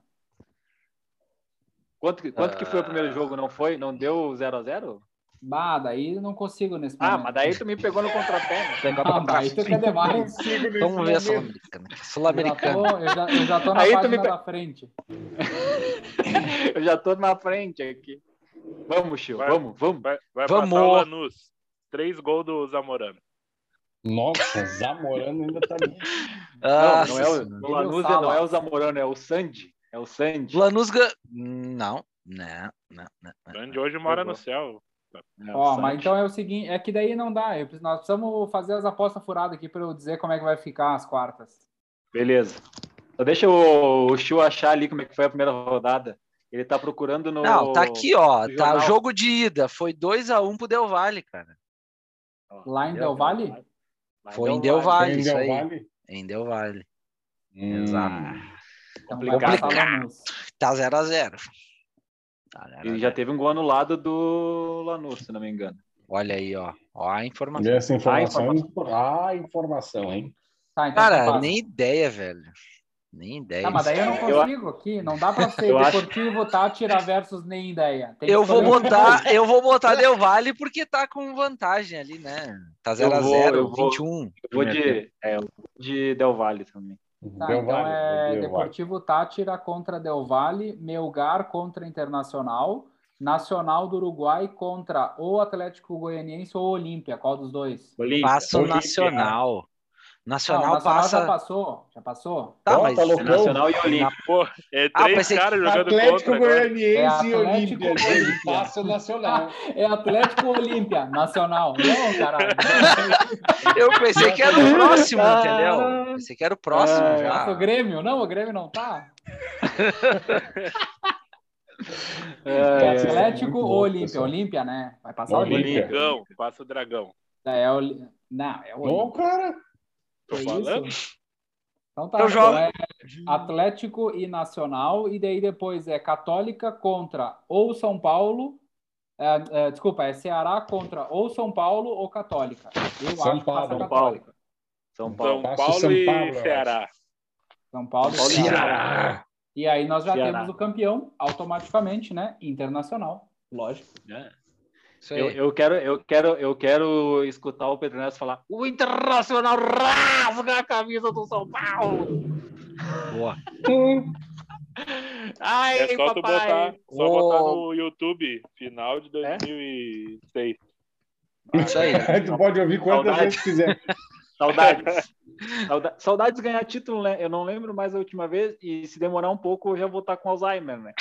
Quanto, que- quanto que foi o primeiro jogo? Não foi? Não deu 0x0? Bah, daí eu não consigo nesse Ah, momento. mas daí tu me pegou no contrapé. né? Pegou trás. daí tu quer [LAUGHS] demais. Vamos ver a momento. Sul-Americana. Eu já, tô, eu, já, eu já tô na Aí página me da frente. [LAUGHS] Eu já tô na frente aqui. Vamos, Chiu, Vai. vamos, vamos. Vai, vai Vamos. passar o Lanús. Três gols do Zamorano. Nossa, Zamorano ainda tá ali. [LAUGHS] Ah, não, não é o, Senhora. o Lanús é- não é o Zamorano, é o Sandy. É o Sandy. Lanús gan- Não, não, não, não. O Grande hoje mora no céu. É Ó, Sandy. mas então é o seguinte, é que daí não dá. nós precisamos fazer as apostas furadas aqui para eu dizer como é que vai ficar as quartas. Beleza. Só deixa o, o Chiu achar ali como é que foi a primeira rodada. Ele tá procurando no. Não, tá aqui, ó. Tá, o jogo de ida foi 2x1 pro Del Valle, cara. Lá em Del Del Valle? Lá Foi em Del Valle. Isso aí. Em Del Valle. Hum. Exato. Complicado. Tá 0x0. Tá 0 a 0. E já teve um gol anulado do Lanús, se não me engano. Olha aí, ó. Ó a E informação. essa informação, Ah, ah, informação, hein? Tá, então Cara, nem ideia, velho. Nem ideia. Tá, mas daí eu não Eu- consigo aqui. Não dá para ser [LAUGHS] Eu acho- Deportivo, Tátira versus nem ideia. Tem Eu vou um botar, eu vou botar Del Valle porque tá com vantagem ali, né? Tá 0 a Eu vou- 0, eu vou- 21. Eu vou de, é, eu vou de Del Valle também. Tá, Del então Valle, é Del Valle. Deportivo Tátira contra Del Valle, Melgar contra Internacional, Nacional do Uruguai contra ou Atlético Goianiense ou Olímpia. Qual dos dois? Olímpia. Passa o Olímpia. Nacional. Não, Nacional, Nacional passa. já passou. Já passou? Tá, Ó, mas tá loucão. Nacional e Olímpia. Pô, é Ah, três pensei que- caras jogando Atlético contra. Goianiense É e Atlético Olímpia. Passa o Nacional. é Atlético ou Olímpia? Nacional. Não, caralho. eu pensei que era o próximo, entendeu? Pensei que era o próximo Ah, Passa o já. Grêmio? Não, o Grêmio não tá. [LAUGHS] É, é, Atlético muito ou Olímpia? Olímpia, né? Vai passar o Olímpia. Dragão, passa o dragão. É, Oli- Não, é o Ô, Olímpia. cara. Tô Que falando? isso? Então tá, então jogo. é Atlético e Nacional, e daí depois é Católica contra ou São Paulo. é, é, desculpa, é Ceará contra ou São Paulo ou Católica. Eu São acho que passa Paulo, São Católica. São Paulo. São Passa o Paulo São e Paulo, eu Ceará. São Paulo e Paulo e Ceará. Ceará. E E aí nós já Ceará. temos o campeão automaticamente, né? Internacional, lógico. É. Isso aí. Eu, eu quero, eu quero, eu quero escutar o Pedro Neto falar: o Internacional rasga a camisa do São Paulo. Boa. [LAUGHS] Ai, É só tu papai. botar, só Ô. botar no YouTube, final de 2006. Isso aí. [LAUGHS] tu pode ouvir quantas Saudade. vezes quiser. [LAUGHS] Saudades. [LAUGHS] Sauda- Saudades de ganhar título, né? Eu não lembro mais a última vez, e se demorar um pouco, eu já vou estar com Alzheimer, né?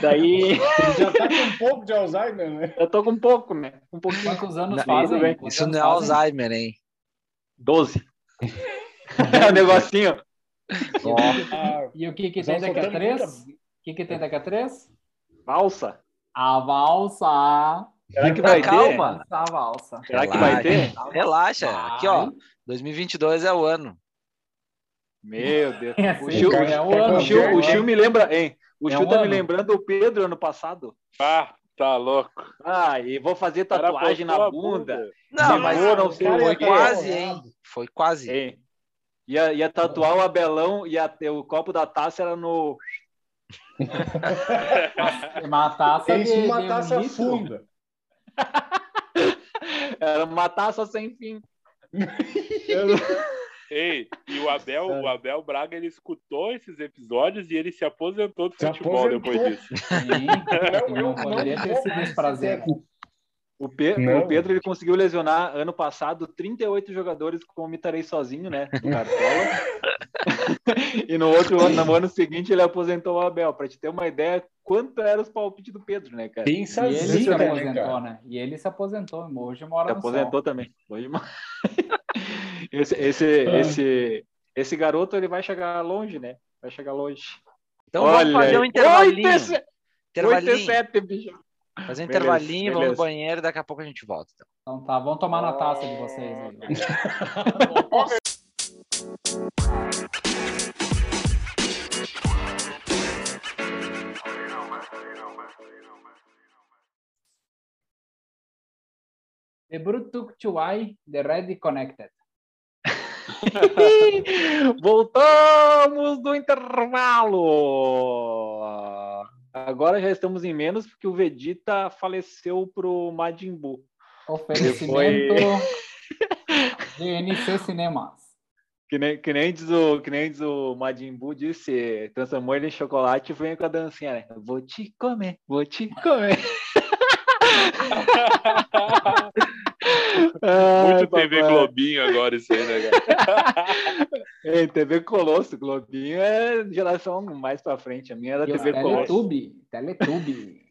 Daí [LAUGHS] já tá com um pouco de Alzheimer, né? eu tô com um pouco, né? Um pouquinho. Quantos anos Não, fazem? isso bem. Quantos Isso anos não é fazem? Alzheimer, hein? 12. [LAUGHS] é um negocinho. Ah, E o que, que tem daqui a três? O que, que tem daqui a três? Valsa. A valsa. Será que vai ter? Calma. A valsa. Será que vai ter? Relaxa. Aqui, ó. Vai. 2022 é o ano. Meu Deus. É, O sim, Chiu, cara, é o ano. o Chiu, o é Chiu me lembra, hein? O É Chiu um tá me ano. lembrando o Pedro ano passado. Ah, tá louco. Ah, e vou fazer tatuagem na a bunda. Não, mas amor, não sei foi o quê. quase, hein? Foi quase. Hein? Ia, ia tatuar o Abelão e a- o copo da taça era no. [LAUGHS] Uma taça de, uma de um taça funda. [LAUGHS] Era uma taça sem fim. Ei, e o Abel, o Abel Braga, ele escutou esses episódios e ele se aposentou do Se futebol aposentou. depois disso. Sim, [LAUGHS] Não, não eu poderia não ter sido esse prazer. O, Pe- Não. o Pedro ele conseguiu lesionar ano passado 38 jogadores com o Mitarei sozinho, né? Do Cartola. [LAUGHS] e no outro ano, no ano seguinte, ele aposentou o Abel. Pra te ter uma ideia, quanto era os palpites do Pedro, né, cara? Pensa E ele se né, aposentou, né? E ele se aposentou. Hoje mora Se no aposentou também. Hoje, [LAUGHS] esse, esse, Ah. esse, esse garoto ele vai chegar longe, né? Vai chegar longe. Então vamos fazer um intervalinho. 8 e intervalinho. 7, bicho. Fazer um Beleza, intervalinho, vamos no banheiro e daqui a pouco a gente volta. Então. Então tá, vamos tomar na taça de vocês aí. The Brutuk Chuai, The Red Connected. [LAUGHS] Voltamos do intervalo. Agora já estamos em menos porque o Vegeta faleceu pro Majin Buu. Oferecimento GNC [LAUGHS] Cinemas. Que nem, que, nem diz o, que nem diz o Majin Buu disse, transformou ele em chocolate e veio com a dancinha, né? Vou te comer, vou te comer. [LAUGHS] Ai, Muito TV papai. Globinho agora isso aí, né, cara? [LAUGHS] Ei, TV Colosso, Globinho é geração mais pra frente. A minha era E os TV Colosso. Teletube. Teletube.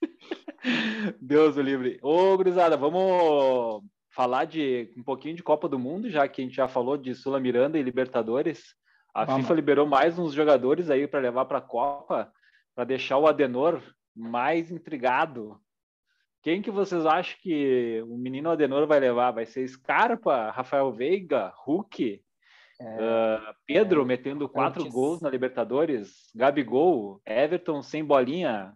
[LAUGHS] Deus o livre. Ô, gurizada, vamos falar de um pouquinho de Copa do Mundo, já que a gente já falou de Sula Miranda e Libertadores. A Vamos. FIFA liberou mais uns jogadores aí para levar para a Copa, para deixar o Adenor mais intrigado. Quem que vocês acham que o menino Adenor vai levar? Vai ser Scarpa, Rafael Veiga, Hulk, ah, Pedro é, metendo quatro Ortiz. gols na Libertadores, Gabigol, Everton sem bolinha,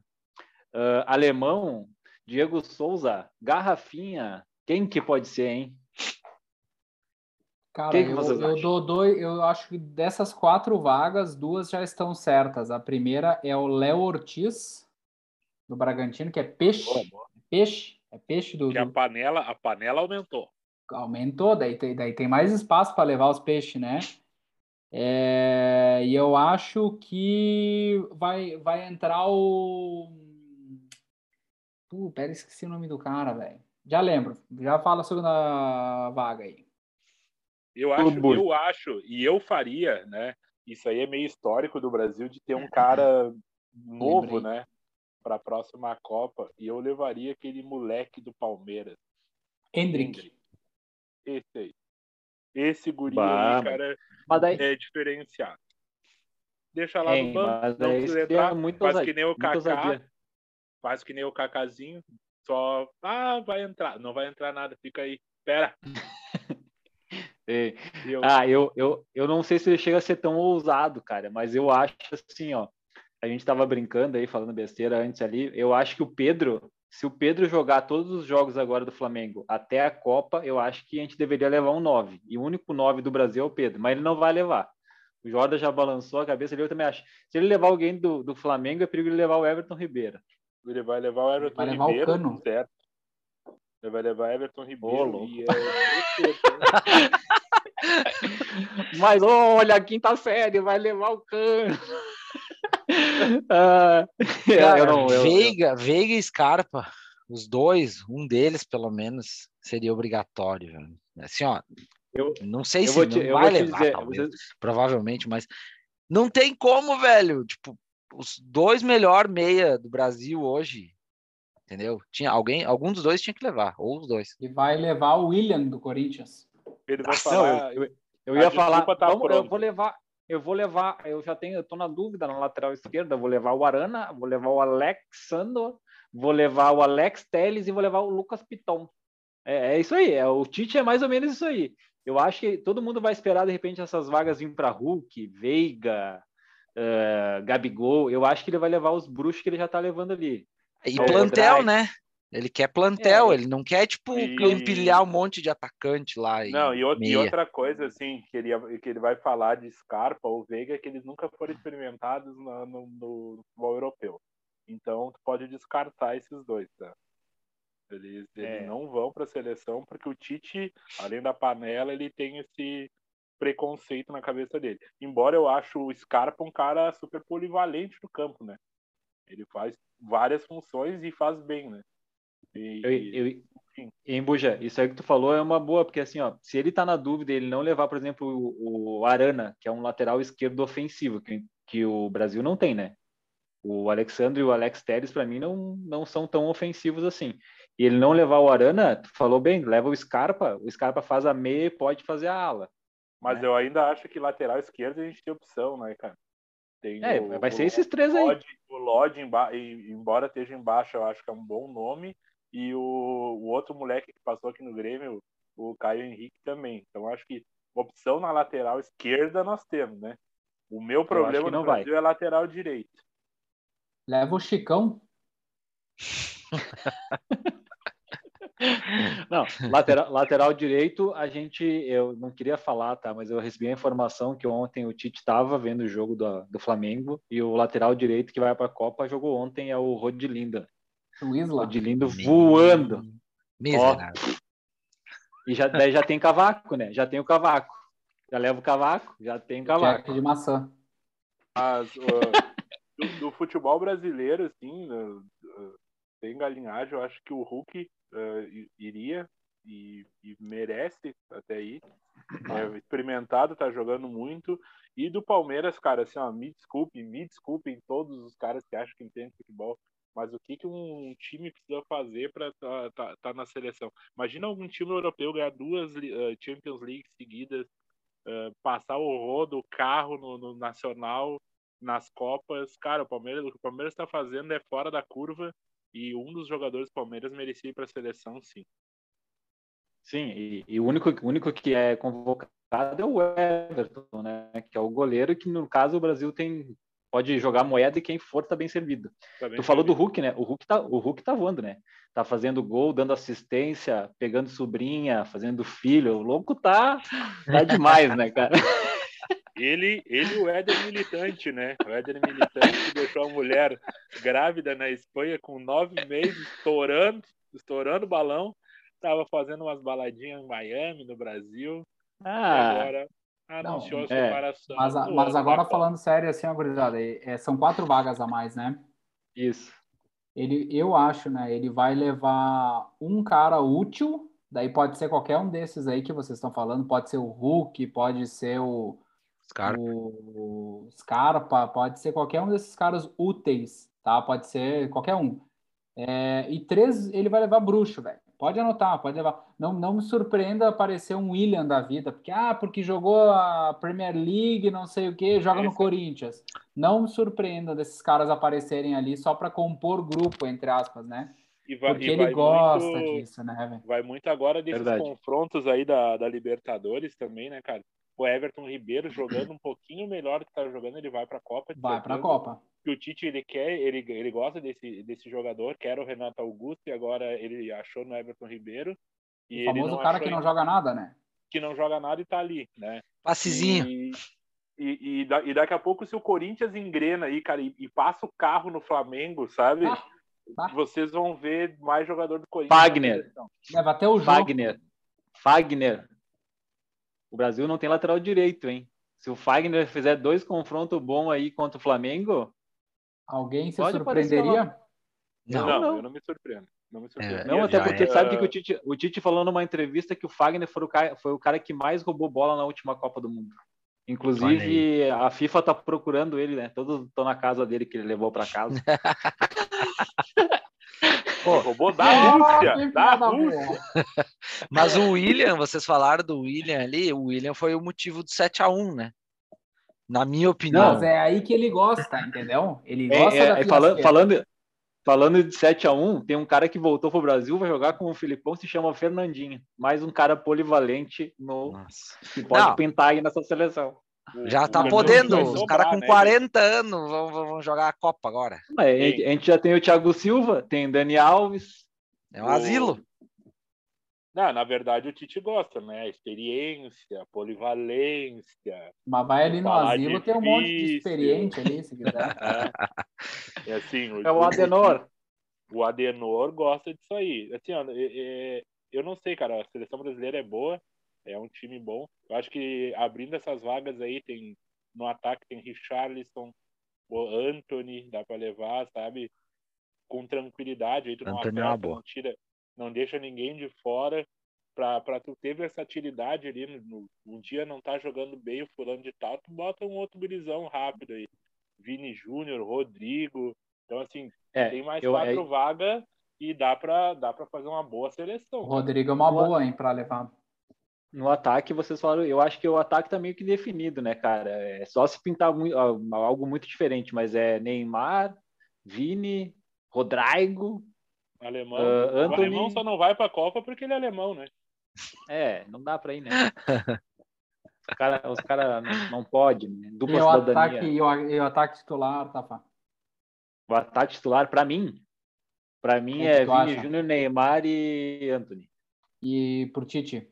ah, Alemão, Diego Souza, Garrafinha. Quem que pode ser, hein? Cara, eu, eu dou dois. Eu acho que dessas quatro vagas, duas já estão certas. A primeira é o Léo Ortiz, do Bragantino, que é peixe. Boa, boa. Peixe. É peixe do. Que a panela, a panela aumentou. Aumentou, daí tem, daí tem mais espaço para levar os peixes, né? É, e eu acho que vai, vai entrar o. Pô, pera, esqueci o nome do cara, velho. Já lembro. Já fala a segunda vaga aí. Eu acho, eu acho, e eu faria, né? Isso aí é meio histórico do Brasil de ter um cara novo, Lembrei. né? Para a próxima Copa. E eu levaria aquele moleque do Palmeiras. Hendrick. Hendrick. Esse aí. Esse guri Bah, aí, cara, daí, é diferenciado. Deixa lá hein, no banco, mas não precisa seria entrar, muito faz ousadia- que nem o Kaká, ousadia. faz que nem o Cacazinho, só, ah, vai entrar, não vai entrar nada, fica aí, espera. Ei, [LAUGHS] E eu- Ah, eu, eu, eu não sei se ele chega a ser tão ousado, cara, mas eu acho assim, ó. A gente tava brincando aí, falando besteira antes ali. Eu acho que o Pedro, se o Pedro jogar todos os jogos agora do Flamengo até a Copa, eu acho que a gente deveria levar um 9. E o único 9 do Brasil é o Pedro, mas ele não vai levar. O Jordan já balançou a cabeça ali, eu também acho. Se ele levar alguém do, do Flamengo, é perigo ele levar o Everton Ribeiro. Ele vai levar o Everton vai levar Ribeiro, o cano. certo? Ele vai levar Everton Ribeiro. Louco. e, é? [LAUGHS] Mas olha, a quinta série vai levar o cano. Ah, [LAUGHS] eu- Cara, eu não- eu- eu- Veiga, Veiga e Scarpa, os dois, um deles pelo menos, seria obrigatório. velho. Assim, ó, Eu- não sei eu se vou te- não eu vai levar, dizer, talvez, você- provavelmente, mas não tem como, velho. Tipo, os dois melhor meia do Brasil hoje, entendeu? Tinha alguém, algum dos dois tinha que levar, ou os dois. E vai levar o William do Corinthians. Ele vai Não, falar. eu, eu- eu a ia falar, tá vamos- eu vou levar, eu vou levar, eu já tenho, eu tô na dúvida na lateral esquerda, vou levar o Arana, vou levar o Alexandro, vou levar o Alex Teles e vou levar o Lucas Piton. É, é isso aí, é, o Tite é mais ou menos isso aí. Eu acho que todo mundo vai esperar de repente essas vagas vir para Hulk, Veiga, eh, Gabigol. Eu acho que ele vai levar os bruxos que ele já tá levando ali. E É, plantel, né? Ele quer plantel, É, ele não quer, tipo, e- empilhar um monte de atacante lá. E Não, e, outra- e outra coisa, assim, que ele, que ele vai falar de Scarpa ou Veiga, é que eles nunca foram experimentados na- no, no futebol europeu. Então, tu pode descartar esses dois, tá? Eles, eles É. não vão para a seleção porque o Tite, além da panela, ele tem esse preconceito na cabeça dele. Embora eu acho o Scarpa um cara super polivalente no campo, né? Ele faz várias funções e faz bem, né? E- Eu, eu, Buja, isso aí que tu falou é uma boa, porque assim, ó, se ele tá na dúvida ele não levar, por exemplo, o, o Arana, que é um lateral esquerdo ofensivo, que, que o Brasil não tem, né? O Alexandre e o Alex Telles, para mim, não, não são tão ofensivos assim. E ele não levar o Arana, tu falou bem, leva o Scarpa, o Scarpa faz a meia e pode fazer a ala. Mas né? eu ainda acho que lateral esquerdo a gente tem opção, né, cara? Tem É, o- vai ser o esses três aí. Lodge, o Lodge, embora esteja embaixo, eu acho que é um bom nome. E o, o outro moleque que passou aqui no Grêmio, o Caio Henrique também. Então acho que opção na lateral esquerda nós temos, né? O meu problema no não vai. Brasil é lateral direito. Leva o Chicão. [LAUGHS] Não, lateral, lateral direito, a gente, eu não queria falar, tá? Mas eu recebi a informação que ontem o Tite estava vendo o jogo do, do Flamengo e o lateral direito que vai para a Copa jogou ontem é o Rodilindo. O Isla. Rodilindo voando. Miserável. E já, daí já tem cavaco, né? Já tem o cavaco. Já leva o cavaco, já tem o cavaco. Jack de maçã. Mas uh, [LAUGHS] do, do futebol brasileiro, assim, uh, uh, sem galinhagem, eu acho que o Hulk uh, i- iria e, e merece até aí. É, experimentado, tá jogando muito. E do Palmeiras, cara, assim, ó, me desculpe, me desculpem todos os caras que acham que entendem futebol, mas o que, que um time precisa fazer para tá, tá, tá na seleção? Imagina algum time europeu ganhar duas uh, Champions League seguidas, uh, passar o rodo, o carro no, no Nacional, nas Copas. Cara, o Palmeiras, o que o Palmeiras está fazendo é fora da curva e um dos jogadores do Palmeiras merecia ir para a seleção, sim. Sim, e, e o único, o único que é convocado é o Everton, né? Que é o goleiro que, no caso, o Brasil tem pode jogar moeda e quem for tá bem servido. Tá bem Tu falou do. Hulk, né? O Hulk tá, o Hulk tá voando, né? Tá fazendo gol, dando assistência, pegando sobrinha, fazendo filho. O louco tá, tá demais, né, cara? [LAUGHS] Ele, ele o Éder Militante, né? O Éder Militante deixou a mulher grávida na Espanha com nove meses, estourando, estourando o balão. Tava fazendo umas baladinhas em Miami, no Brasil. Ah, agora anunciou a é. separação. Mas, a- do mas ano agora da falando sério, assim, gurizada, é- é, são quatro vagas a mais, né? isso. Ele, eu acho, né? Ele vai levar um cara útil, daí pode ser qualquer um desses aí que vocês estão falando, pode ser o Hulk, pode ser o, Scarpa. o Scarpa, pode ser qualquer um desses caras úteis, tá? Pode ser qualquer um. É, e três, ele vai levar bruxo, velho. Pode anotar, pode levar. Não, não me surpreenda aparecer um William da vida, porque, ah, porque jogou a Premier League, não sei o quê, joga no Esse- Corinthians. Não me surpreenda desses caras aparecerem ali só para compor grupo, entre aspas, né? E vai, Porque e ele vai gosta muito, disso, né, velho? Vai muito agora desses Verdade. confrontos aí da, da Libertadores também, né, cara? O Everton Ribeiro jogando um pouquinho melhor do que tá jogando, ele vai pra Copa. de Vai pra certeza. Copa. que o Tite ele quer, ele, ele gosta desse, desse jogador, quer o Renato Augusto e agora ele achou no Everton Ribeiro. E O ele famoso não cara que não ainda- joga nada, né? que não joga nada e tá ali, né? Passezinho. E, E, e, da, e, daqui a pouco, se o Corinthians engrena aí, cara, e, e passa o carro no Flamengo, sabe? Ah, ah. Vocês vão ver mais jogador do Corinthians. Fagner. Leva até o jogo. Fagner. Fagner. O Brasil não tem lateral direito, hein? Se o Fagner fizer dois confrontos bons aí contra o Flamengo. Alguém se surpreenderia? Não, não, não, eu não me surpreendo. Não, me surpreendo. É, não até porque é... sabe que o Tite, o Tite falou numa entrevista que o Fagner foi o, cara, foi o cara que mais roubou bola na última Copa do Mundo. Inclusive, a FIFA tá procurando ele, né? Todos estão na casa dele que ele levou para casa. [LAUGHS] Pô, [LAUGHS] roubou da Rússia, da Rússia. [LAUGHS] Mas o William, vocês falaram do William ali, o William foi o motivo do 7 a 1 né? Na minha opinião. Mas é aí que ele gosta, entendeu? Ele gosta é, é, da falando, falando, falando de 7 a 1 tem um cara que voltou pro Brasil, vai jogar com o Filipão, se chama Fernandinho. Mais um cara polivalente no, Nossa. que pode Não. pintar aí nessa seleção. Já tá podendo, os caras com né? 40 anos vão, vão, jogar a Copa agora. É, a gente já tem o Thiago Silva, tem Dani Alves. É um o... asilo. Não, na verdade o Tite gosta, né? Experiência, polivalência. Mas vai ali no asilo, tem um monte de experiente ali, se quiser. [LAUGHS] É, é assim, o, é o Adenor. O Adenor gosta disso aí. Assim, ó, é, é, eu não sei, cara, a seleção brasileira é boa, é um time bom. Eu acho que abrindo essas vagas aí, tem no ataque tem Richarlison, o Anthony, dá para levar, sabe? Com tranquilidade, aí tu não, é não tira, não deixa ninguém de fora para tu ter versatilidade ali no, um dia não tá jogando bem o fulano de tal, tu bota um outro gurizão rápido aí. Vini Júnior, Rodrigo. Então assim, é, tem mais eu, quatro é... vagas e dá para dá para fazer uma boa seleção. O Rodrigo é uma boa, hein, para levar. No ataque, vocês falaram, eu acho que o ataque tá meio que definido, né, cara? É só se pintar muito, algo muito diferente, mas é Neymar, Vini, Rodrigo, Alemão. Uh, Anthony... O alemão só não vai para a Copa porque ele é alemão, né? É, não dá para ir, né? [LAUGHS] os caras cara não, não pode, né? Dupla e o ataque e o, e o ataque titular, Tafa? O ataque titular, para mim, para mim é Vini Júnior, Neymar e Anthony. E pro Tite?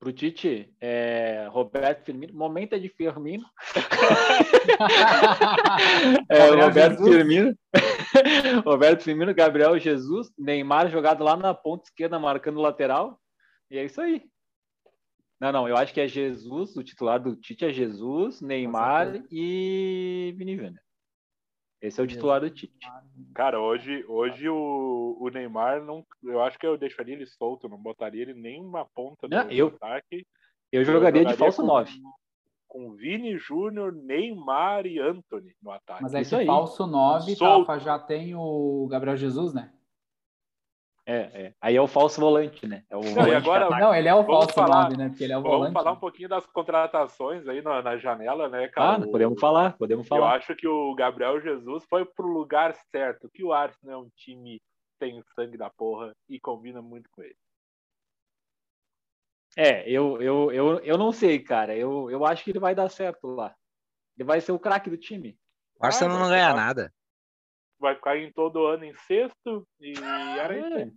Pro Tite, é Roberto Firmino. Momento é de Firmino. [LAUGHS] é, Roberto Jesus. Firmino. [LAUGHS] Roberto Firmino, Gabriel Jesus, Neymar jogado lá na ponta esquerda, marcando o lateral. E é isso aí. Não, não, eu acho que é Jesus, o titular do Tite é Jesus, Neymar e Vini Júnior. Esse é o titular do Tite. Cara, hoje, hoje o, o Neymar, não, eu acho que eu deixaria ele solto, não botaria ele nem uma ponta do não, eu, ataque. Eu jogaria, eu jogaria de falso 9. Com Vini Júnior, Neymar e Anthony no ataque. Mas é Isso que aí. falso 9, Tafa, já tem o Gabriel Jesus, né? É, é. Aí é o falso volante, né? É o não, volante agora, não, ele é o falso falar, nove, né? Porque ele é o vamos volante. Vamos falar um pouquinho das contratações aí na, na janela, né, cara? Ah, podemos falar, podemos falar. Eu acho que o Gabriel Jesus foi pro lugar certo, que o Arsenal é um time tem sangue da porra e combina muito com ele. É, eu, eu, eu, eu não sei, cara. Eu, eu acho que ele vai dar certo lá. Ele vai ser o craque do time. O Arsenal ah, não ganha nada vai ficar em todo ano em sexto e era isso.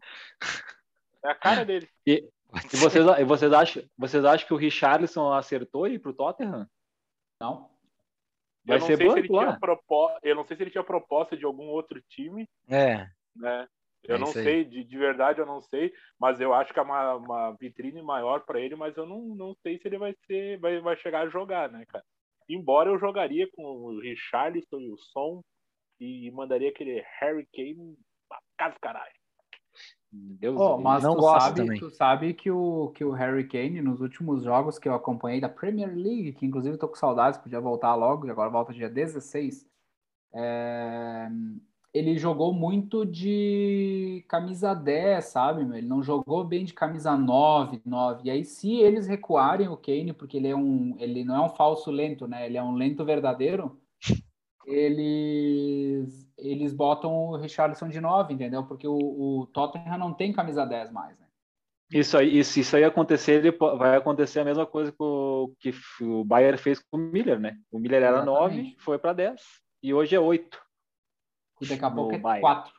É a cara dele. E, e vocês, e vocês, acham, vocês acham que o Richarlison acertou aí pro Tottenham? Não. Vai eu não ser sei se ele lá. tinha proposta, eu não sei se ele tinha proposta de algum outro time. É. Né? Eu é não sei, de, de verdade eu não sei, mas eu acho que é uma, uma vitrine maior para ele, mas eu não, não sei se ele vai ser, vai, vai chegar a jogar, né, cara? Embora eu jogaria com o Richarlison e o Son e mandaria aquele Harry Kane pra casa caralho. Deus oh, mas não tu sabe, também. tu sabe que o, que o Harry Kane, nos últimos jogos que eu acompanhei da Premier League, que inclusive tô com saudades, podia voltar logo, agora volta dia 16, é... ele jogou muito de camisa 10, sabe? Ele não jogou bem de camisa 9, 9. E aí, se eles recuarem o Kane, porque ele é um. ele não é um falso lento, né? Ele é um lento verdadeiro eles eles botam o Richarlison de 9, entendeu? Porque o, o, Tottenham não tem camisa 10 mais, né? Isso aí, isso, isso aí acontecer, vai acontecer a mesma coisa que o, que o Bayern fez com o Miller, né? O Miller era Exatamente. 9, foi para 10 e hoje é 8. E daqui a pouco é Bayern. 4.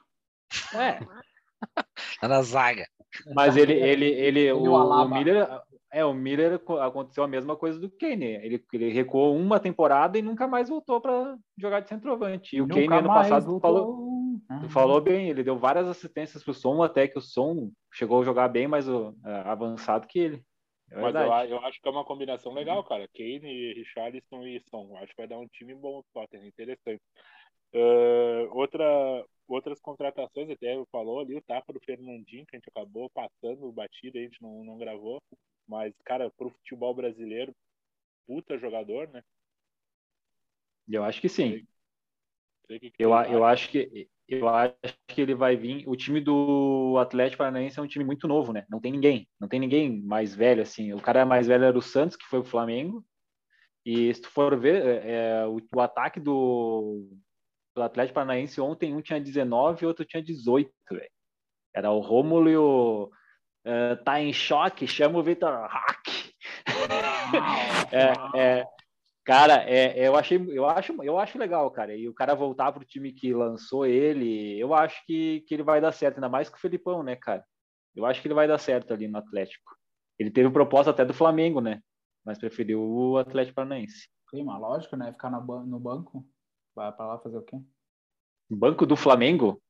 É. [LAUGHS] Tá na zaga. Mas ele, ele, ele, [LAUGHS] o, o Miller, é, o Miller aconteceu a mesma coisa do Kane. Ele, ele recuou uma temporada e nunca mais voltou para jogar de centroavante. E o Kane ano passado voltou. falou, ah. falou bem, ele deu várias assistências para o Som, até que o Som chegou a jogar bem mais uh, avançado que ele. É Mas eu, eu, acho que é uma combinação legal, cara. Kane, Richarlison e Som. Acho que vai dar um time bom pro Tottenham, interessante. Uh, outra, outras contratações, até falou ali, o tapa do Fernandinho, que a gente acabou passando o batido, a gente não, não gravou. Mas, cara, pro futebol brasileiro, puta jogador, né? Eu acho que sim. Que eu, eu acho que eu acho que ele vai vir. O time do Atlético Paranaense é um time muito novo, né? Não tem ninguém, não tem ninguém mais velho assim. O cara mais velho era o Santos, que foi o Flamengo. E se tu for ver, é, é o, o, ataque do, do Atlético Paranaense ontem um tinha 19 e outro tinha 18, velho. Era o Rômulo e o uh, tá em choque, chama o Vitor Hack. [LAUGHS] é, é, cara, é, eu achei, eu acho, eu acho legal, cara. E o cara voltar pro time que lançou ele, eu acho que, que ele vai dar certo, ainda mais com o Felipão, né, cara? Eu acho que ele vai dar certo ali no Atlético. Ele teve proposta até do Flamengo, né? Mas preferiu o Atlético Paranaense. Sim, mas lógico, né? Ficar no, no banco. Vai para lá fazer o quê? Banco do Flamengo?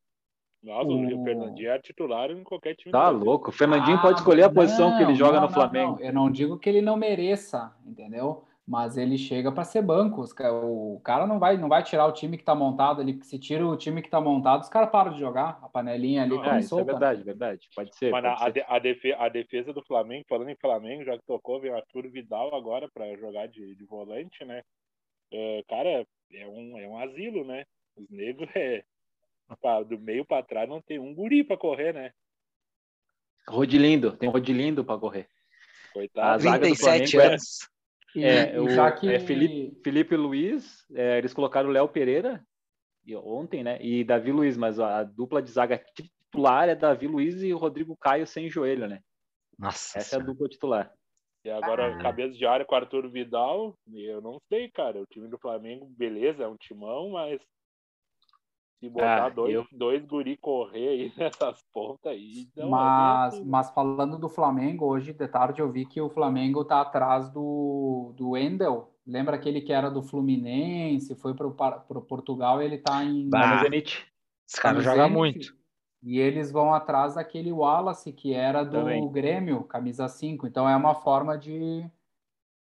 Nossa, o, o Fernandinho é titular em qualquer time. Tá louco. O Fernandinho ah, pode escolher a posição não, que ele joga não, no Flamengo. Não, eu não digo que ele não mereça, entendeu? Mas ele chega para ser banco. O cara não vai, não vai tirar o time que está montado ali, porque se tira o time que está montado, os caras param de jogar. A panelinha ali é, isso é verdade, verdade. Pode ser. Mas pode a, ser. A, defesa, a, defesa, do Flamengo, falando em Flamengo, já que tocou, vem o Arthur Vidal agora para jogar de, de, volante, né? É, cara, é um, é um asilo, né? Os negros é do meio para trás não tem um guri para correr, né? Rodilindo, tem Rodilindo para correr. Coitado. A 37 é anos. É, é, o, que... é Felipe, Felipe Luiz, é, eles colocaram o Léo Pereira ontem, né? E Davi Luiz, mas a dupla de zaga titular é Davi Luiz e Rodrigo Caio sem joelho, né? Nossa. Essa senhora. é a dupla titular. E agora, ah. cabeça de área com Arthur Vidal, eu não sei, cara. O time do Flamengo, beleza, é um timão, mas se botar ah, dois, eu... dois guri correr aí [LAUGHS] nessas pontas aí. Mas, é mas falando do Flamengo, hoje de tarde eu vi que o Flamengo tá atrás do, do Wendel. Lembra aquele que era do Fluminense, foi para o Portugal e ele tá em. Bah, Zenit. Esse cara joga muito. E eles vão atrás daquele Wallace, que era do Também. Grêmio, camisa 5. Então é uma forma de,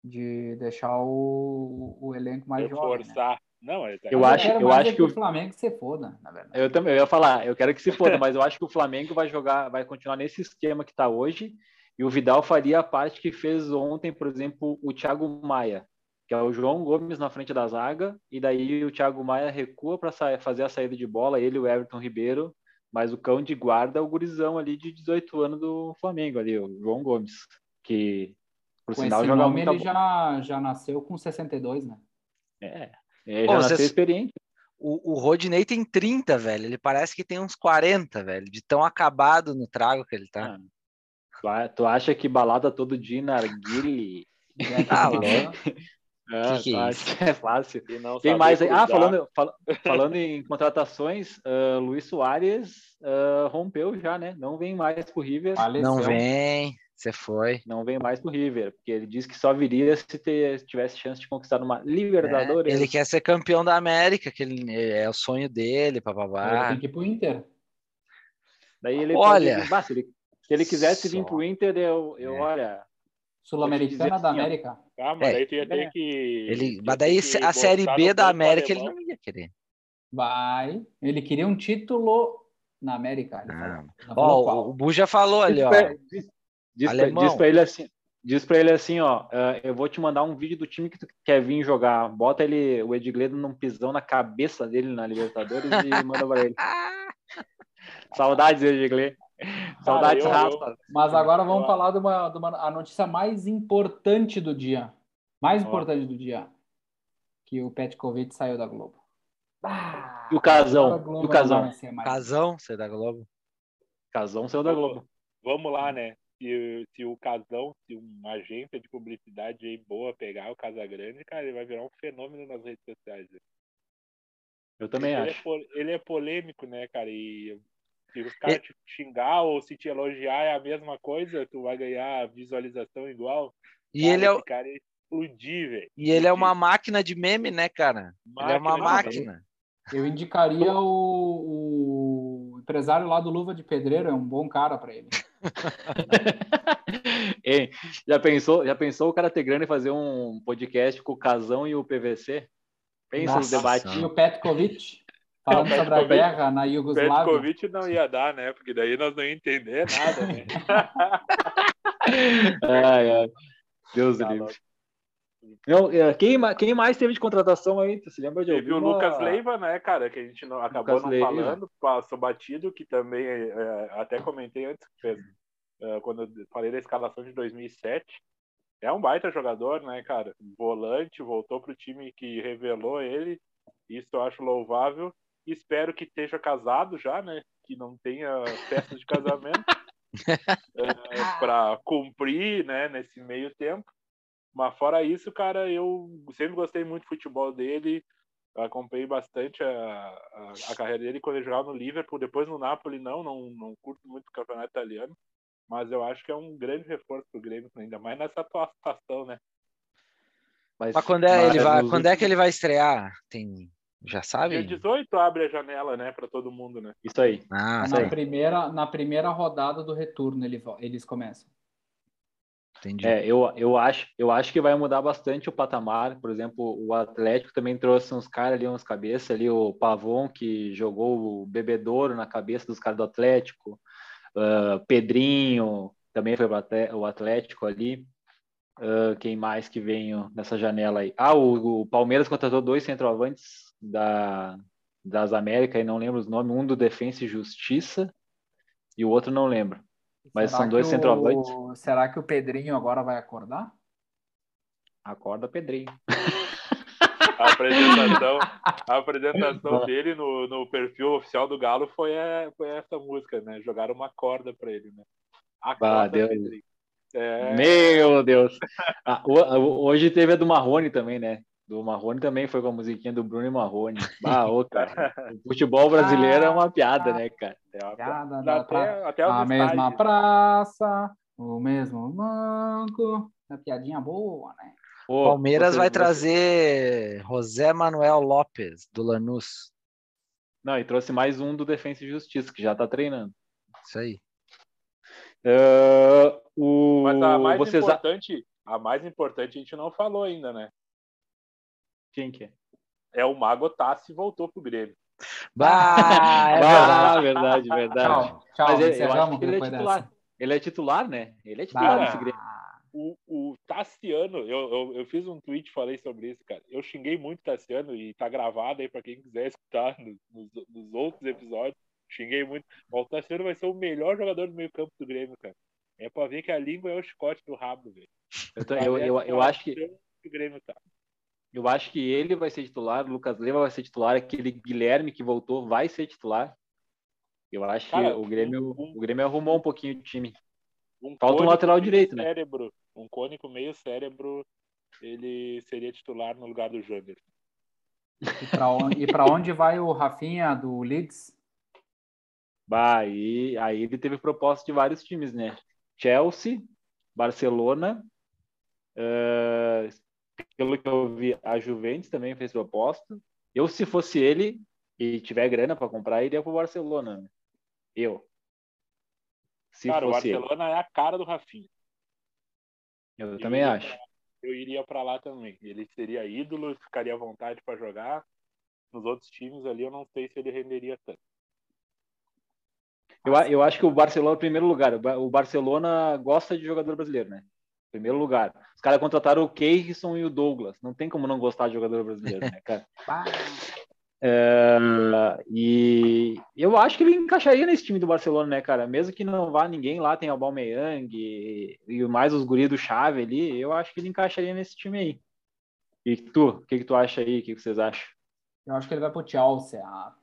de deixar o, o elenco mais Reforçar. jovem. Né? Não, é eu, acho, eu acho que o Flamengo se foda, na verdade. Eu também eu ia falar, eu quero que se foda, [LAUGHS] mas eu acho que o Flamengo vai jogar, vai continuar nesse esquema que está hoje. E o Vidal faria a parte que fez ontem, por exemplo, o Thiago Maia, que é o João Gomes na frente da zaga, e daí o Thiago Maia recua para fazer a saída de bola, ele e o Everton Ribeiro, mas o cão de guarda é o gurizão ali de 18 anos do Flamengo ali, o João Gomes, que por com sinal joga muito ele já já nasceu com 62, né? É, é, já Pô, você... experiente. O, o Rodney tem 30, velho. Ele parece que tem uns 40, velho. De tão acabado no trago que ele tá. Ah, tu acha que balada todo dia na Arguile? Ah, ah, que, que é? É fácil. Tem mais aí. Ah, falando, fal, falando em contratações, uh, Luiz Soares uh, rompeu já, né? Não vem mais pro River. Não vem. Você foi. Não vem mais pro River, porque ele disse que só viria se ter, tivesse chance de conquistar uma Libertadores. É, ele quer ser campeão da América, que ele, é o sonho dele, papabá. Ele tem que ir pro Inter. Daí ele olha, pode, se, ele, se ele quisesse só... vir pro Inter, eu, eu é. olha. Sul-Americana da assim, América. Ah, mas é. daí tu ia ter que. Ele, mas daí a Série B da América ele não ia querer. Vai. Ele queria um título na América. Ah. Ó, o Bu já falou ali, ó. Diz para ele assim, diz para ele assim, ó, uh, eu vou te mandar um vídeo do time que tu quer vir jogar. Bota ele, o Edgledo num pisão na cabeça dele na Libertadores e [LAUGHS] manda para ele. Saudades, Edgley. Saudades, Rafa. Mas agora vamos eu... falar de uma, de uma a notícia mais importante do dia. Mais importante do dia. Que o Petkovic saiu da Globo. Ah, e o Casão. E o Casão. Casão saiu da Globo. Casão saiu da Globo. Vamos lá, né? Se, se o Casão, se uma agência de publicidade aí boa pegar o Casagrande, cara, ele vai virar um fenômeno nas redes sociais. Eu também ele é acho. É, ele é polêmico, né, cara? E Se os caras te xingar ou se te elogiar é a mesma coisa, tu vai ganhar visualização igual. E cara, ele é o. Cara é explodir, velho. E ele é uma máquina de meme, né, cara? Máquina ele é uma máquina. Eu indicaria o, o, empresário lá do Luva de Pedreiro, é um bom cara para ele. [LAUGHS] Ei, já pensou, já pensou o cara ter grana e fazer um podcast com o Casão e o PVC? Pensa Nossa, no debate. E o Petkovic, falando sobre a guerra na Iugoslávia. Petkovic não ia dar, né? Porque daí nós não ia entender nada, né? [LAUGHS] ai, ai. Deus tá livre. Não, é, quem, quem mais teve de contratação aí? Você lembra de Teve alguma... o Lucas Leiva, né, cara, que a gente não, acabou Lucas não Leiva. falando, passou batido, que também é, até comentei antes, fez, é, quando eu falei da escalação de 2007. É um baita jogador, né, cara? Volante, voltou pro time que revelou ele. Isso eu acho louvável. Espero que esteja casado já, né? Que não tenha festa de casamento. [LAUGHS] é, para cumprir, né, nesse meio tempo. Mas fora isso, cara, eu sempre gostei muito do futebol dele. Acompanhei bastante a, a, a, carreira dele quando ele jogava no Liverpool, depois no Napoli não, não, não curto muito o campeonato italiano, mas eu acho que é um grande reforço pro Grêmio, ainda mais nessa atual situação, né? Mas, mas quando é, ele vai, quando é que ele vai estrear? Tem, já sabe? Dia 18 abre a janela, né, para todo mundo, né? Isso aí. Ah, na aí. primeira na primeira rodada do retorno ele, eles começam. Entendi. É, eu, eu, acho, eu acho que vai mudar bastante o patamar. Por exemplo, o Atlético também trouxe uns caras ali, uns cabeças ali, o Pavon, que jogou o bebedouro na cabeça dos caras do Atlético, uh, Pedrinho, também foi o Atlético ali. Uh, quem mais que veio nessa janela aí? Ah, o, o Palmeiras contratou dois centroavantes da, das Américas, e não lembro os nomes, um do Defensa e Justiça e o outro não lembro. Mas será são dois centroavantes. Será que o Pedrinho agora vai acordar? Acorda, Pedrinho. A apresentação, a apresentação dele no, no perfil oficial do Galo foi, é, foi essa música, né? Jogaram uma corda para ele, né? Acorda, ah, Deus. Pedrinho. É... Meu Deus! Ah, hoje teve a do Marrone também, né? Do Marrone também foi com a musiquinha do Bruno Marrone. [LAUGHS] Ah, ô, cara. [LAUGHS] O futebol brasileiro é uma piada, né, cara? É uma piada. Da até, até a mesma praça, o mesmo banco. É piadinha boa, né? Pô, Palmeiras vai trazer José Manuel Lopes, do Lanús. Não, e trouxe mais um do Defensa e Justiça, que já tá treinando. Isso aí. Uh, o... Mas a mais Vocês... importante, a mais importante a gente não falou ainda, né? Quem que é? É o Mago Tassi voltou pro Grêmio. Bah, é [LAUGHS] verdade, verdade, verdade. Tchau, tchau. Mas ele, eu acho que ele é titular. Dessa. Ele é titular, né? Ele é titular nesse Grêmio. O, o Tassiano, eu, eu, eu, fiz um tweet falei sobre isso, cara. Eu xinguei muito o Tassiano e tá gravado aí para quem quiser escutar nos, nos, outros episódios. Xinguei muito. O Tassiano vai ser o melhor jogador do meio campo do Grêmio, cara. É pra ver que a língua é o chicote do rabo, velho. Eu, eu, eu, eu acho que. O Grêmio tá. Eu acho que ele vai ser titular, o Lucas Leiva vai ser titular, aquele Guilherme que voltou vai ser titular. Eu acho Cara, que o Grêmio, um, o Grêmio arrumou um pouquinho de time. Um Falta um lateral direito, né? Cérebro, um cônico meio cérebro, ele seria titular no lugar do Jander. E para onde, onde vai o Rafinha do Leeds? Bah, aí, aí ele teve proposta de vários times, né? Chelsea, Barcelona, uh, pelo que eu vi, a Juventus também fez proposta. Eu, se fosse ele e tiver grana para comprar, iria para o Barcelona. Né? Eu. Se cara, o Barcelona ele. é a cara do Rafinha. Eu, eu também acho. Pra, eu iria para lá também. Ele seria ídolo, ficaria à vontade para jogar. Nos outros times ali, eu não sei se ele renderia tanto. Eu, eu acho que o Barcelona, em primeiro lugar, o Barcelona gosta de jogador brasileiro, né? Primeiro lugar. Os caras contrataram o Keirson e o Douglas. Não tem como não gostar de jogador brasileiro, né, cara? [LAUGHS] é, e eu acho que ele encaixaria nesse time do Barcelona, né, cara? Mesmo que não vá ninguém lá, tem o Balmeyang e, e mais os guris do Chave ali, eu acho que ele encaixaria nesse time aí. E tu, o que, que tu acha aí? O que, que vocês acham? Eu acho que ele vai pro Chelsea. Ah.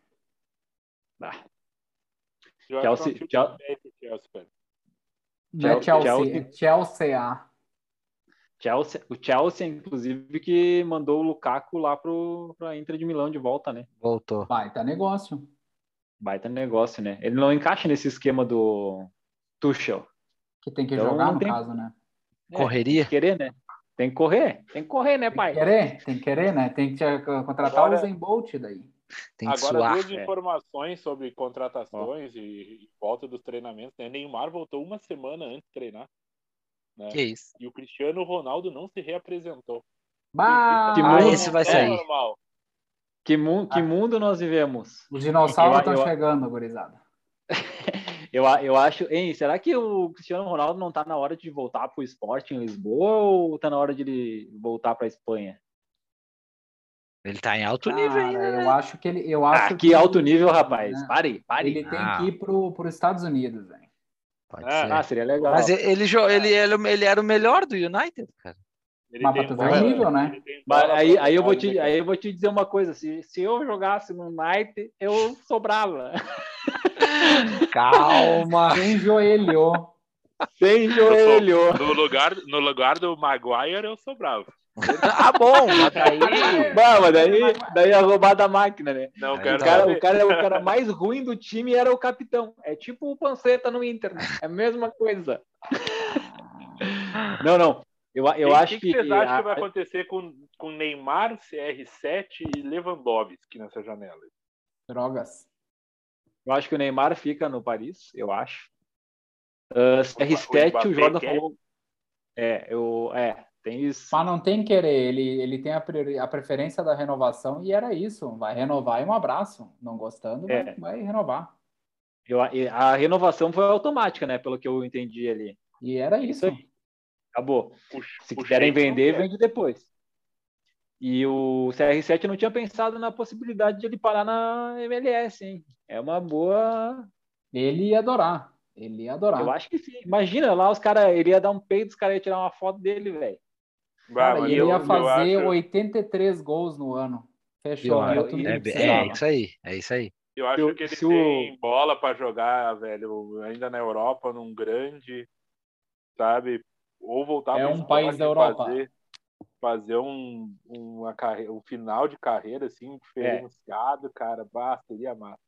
Chelsea, Chelsea, Chelsea, Não é Chelsea, Chelsea. Chelsea. Chelsea, o Chelsea, inclusive, que mandou o Lukaku lá para a Inter de Milão de volta, né? Voltou. Vai, tá negócio. Baita negócio, né? Ele não encaixa nesse esquema do Tuchel. Que tem que então, jogar, no tem... caso, né? É, Correria? Tem que querer, né? Tem que correr. Tem que correr, né, pai? Tem que querer, tem que querer, né? Tem que contratar Agora... o Zen Bolt daí. Tem que Agora, suar. duas é. informações sobre contratações oh. e, e, volta dos treinamentos. Né? Neymar voltou uma semana antes de treinar. Né? Que isso? E o Cristiano Ronaldo não se reapresentou. Bah, ah, esse vai sair. Normal. Que, mu que ah. mundo nós vivemos? Os dinossauros estão chegando, gurizada. [LAUGHS] eu, eu acho, hein, será que o Cristiano Ronaldo não está na hora de voltar para o esporte em Lisboa ou está na hora de ele voltar para a Espanha? Ele está em alto Cara, nível ainda. Né? Eu acho que ele. Eu acho ah, que, que alto nível, rapaz. Né? Pare, pare. Ele tem ah. que ir para os Estados Unidos, velho. Ah, seria legal. Mas ele, ele, ele, ele, ele era o melhor do United, cara. Ele mas para tu ver o nível, né? Aí, aí, eu vou te, aí eu vou te dizer uma coisa: se, se eu jogasse no United, eu sobrava. [LAUGHS] Calma. Sem joelho. Sem joelho. No lugar, no lugar do Maguire, eu sobrava. Ah, bom, mas [LAUGHS] daí. Bom, mas daí, daí a roubada da máquina, né? Não, o, cara, o, cara, o cara mais ruim do time era o capitão. É tipo o Panceta no Inter. Né? É a mesma coisa. [LAUGHS] Não, não. Eu, eu e, acho que. O que vocês acham que vai acontecer com, com Neymar, CR7 e Lewandowski nessa janela? Drogas. Eu acho que o Neymar fica no Paris, eu acho. Uh, CR7, o, o Jordan falou. É, eu, é, tem isso. Mas não tem querer, ele, ele tem a, a preferência da renovação e era isso. Vai renovar e um abraço. Não gostando, é. vai, vai renovar. Eu, a renovação foi automática, né? Pelo que eu entendi ali. E era isso. isso Acabou. Se quiserem vender, vende depois. E o CR7 não tinha pensado na possibilidade de ele parar na MLS, hein? É uma boa. Ele ia adorar. Ele ia adorar. Eu acho que sim. Imagina lá, os caras, ele ia dar um peito, os caras iam tirar uma foto dele, velho. Ele eu, ia fazer acho... 83 gols no ano. Fechou. Eu, eu, é, é, isso aí, é isso aí. Eu acho que ele tem bola para jogar, velho, ainda na Europa, num grande, sabe? ou voltar é um país da Europa fazer, fazer um, uma carreira, um final de carreira assim diferenciado, é. cara, basta, seria massa.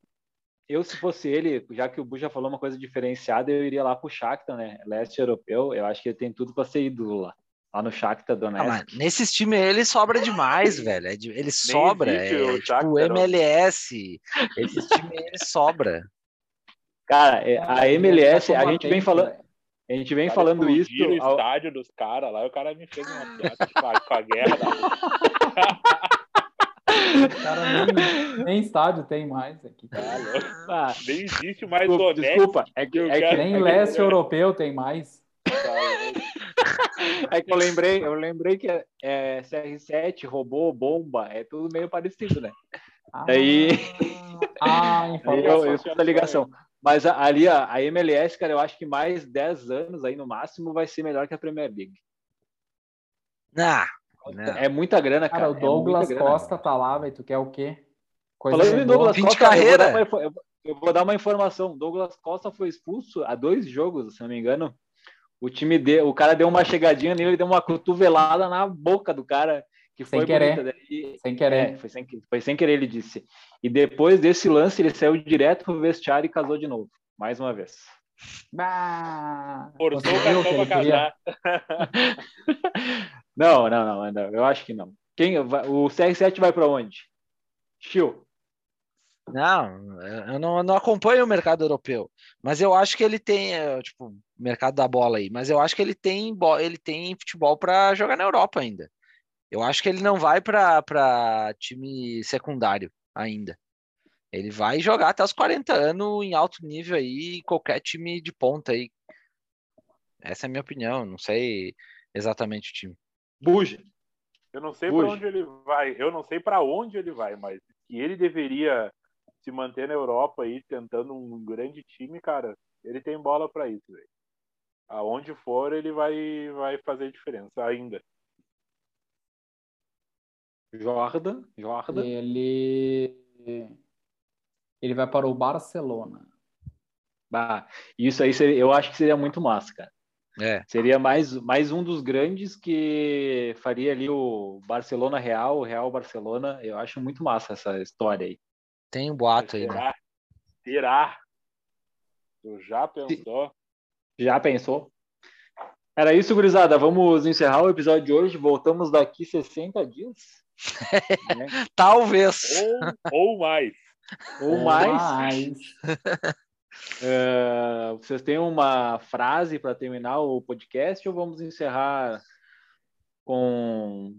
Eu, se fosse ele, já que o Bu já falou uma coisa diferenciada, eu iria lá pro Shakhtar, né? Leste europeu, eu acho que ele tem tudo para ser ídolo lá. Lá no Shakhtar Donetsk. Ah, nesses times ele sobra demais, [LAUGHS] velho. É ele sobra. É, tipo MLS. Esses times ele sobra. Cara, é, a MLS, a gente vem falando. A gente vem falando isso. o ao... estádio dos caras lá, e o cara me fez uma piada com a guerra da [LAUGHS] cara nem, nem, estádio tem mais aqui. Ah, nem existe mais desculpa, desculpa. É que, é que, nem é leste europeu tem mais. É que eu lembrei, eu lembrei que é, CR7, robô, bomba, é tudo meio parecido, né? Ah, Aí, ah, [LAUGHS] eu, eu fiz a ligação. Mas ali a, a, MLS, cara, eu acho que mais 10 anos aí no máximo vai ser melhor que a Premier League. Ah, é muita grana, cara. Cara, o é Douglas é Costa grana. tá lá, velho. Tu quer o quê? Coisa Falando em Douglas Costa, carreira. Eu vou, uma, eu vou, dar uma informação. Douglas Costa foi expulso há dois jogos, se não me engano. O time deu, o cara deu uma chegadinha nele, deu uma cotovelada na boca do cara que sem foi querer. Daí, sem querer. É, foi, sem, foi sem querer, ele disse. E depois desse lance, ele saiu direto pro vestiário e casou de novo. Mais uma vez. Forçou o cartão pra casar. não, não, não, não, eu acho que não. Quem, o CR7 vai para onde? Chiu. Não, eu não, eu não, acompanho o mercado europeu, mas eu acho que ele tem, é, tipo, mercado da bola aí, mas eu acho que ele tem, ele tem futebol para jogar na Europa ainda. Eu acho que ele não vai para time secundário ainda. Ele vai jogar até os 40 anos em alto nível aí, qualquer time de ponta aí. Essa é a minha opinião, não sei exatamente o time. Buja. Eu não sei para onde ele vai, eu não sei para onde ele vai, mas que ele deveria se manter na Europa aí tentando um grande time, cara, ele tem bola para isso, velho. Aonde for, ele vai vai fazer diferença ainda. Jordan, Jordan. Ele ele vai para o Barcelona. Bah, isso aí seria, eu acho que seria muito massa, cara. É. Seria mais, mais um dos grandes que faria ali o Barcelona Real, o Real Barcelona. Eu acho muito massa essa história aí. Tem um boato aí, né? Será? Tu já pensou? Já pensou? Era isso, gurizada. Vamos encerrar o episódio de hoje. Voltamos daqui 60 dias. né? [LAUGHS] Talvez. Ou, ou mais. Ou mais. mais. Uh, [LAUGHS] vocês têm uma frase para terminar o podcast ou vamos encerrar com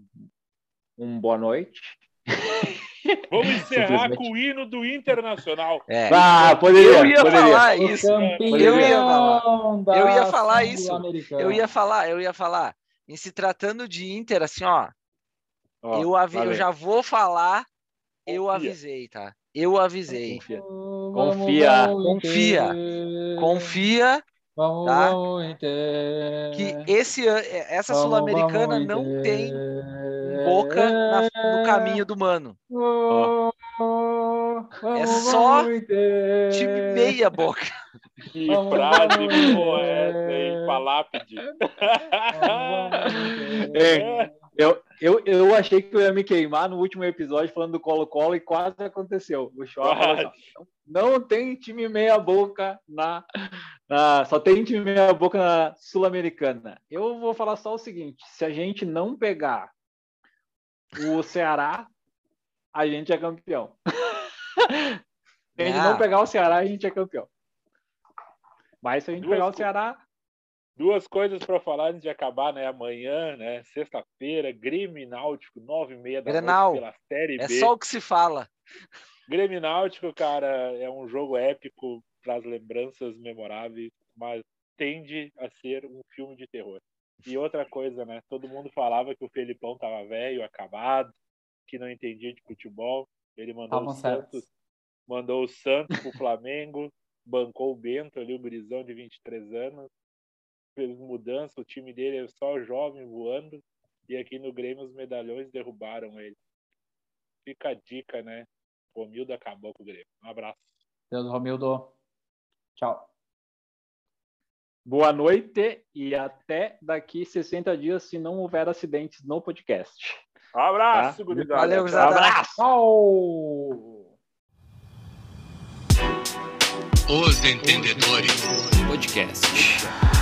um boa noite? [LAUGHS] Vamos encerrar com o hino do Internacional. É. Ah, poderia, eu ia poderia. falar isso. Eu ia falar. Eu ia falar isso. Eu ia falar, eu ia falar. Em se tratando de Inter, assim, ó. ó eu, avi... eu já vou falar. Eu avisei, tá? Eu avisei. Confia. Confia. Confia. Confia. Vamos, tá? Que esse, essa sul-americana não tem boca na, no caminho do mano. Oh. É só time meia boca. Que frase boa essa, hein? Palápide. é, eu, eu, eu achei que eu ia me queimar no último episódio falando do Colo-Colo e quase aconteceu. O Choque assim, não tem time meia boca na, na, só tem time meia boca na Sul-Americana. Eu vou falar só o seguinte: se a gente não pegar o Ceará, a gente é campeão. [LAUGHS] se a gente não pegar o Ceará, a gente é campeão. Mas se a gente duas, pegar o Ceará. Duas coisas para falar antes de acabar, né? Amanhã, né? Sexta-feira, Grêmio Náutico, nove e meia da Grenal. noite pela Série B. É só o que se fala. Grêmio Náutico, cara, é um jogo épico para as lembranças memoráveis, mas tende a ser um filme de terror. E outra coisa, né? Todo mundo falava que o Felipão tava velho, acabado, que não entendia de futebol. Ele mandou o Santos, mandou o Santos pro Flamengo, [LAUGHS] bancou o Bento ali, o Brisão de 23 anos, fez mudança, o time dele é só jovem voando, e aqui no Grêmio os medalhões derrubaram ele. Fica a dica, né? Romildo acabou com o Grêmio. Um abraço. Deus, Romildo. Tchau. Boa noite e até daqui 60 dias, se não houver acidentes no podcast. Um abraço, tá? gurizada. Valeu, gurizada. Um abraço. Tchau. Os Entendedores Podcast.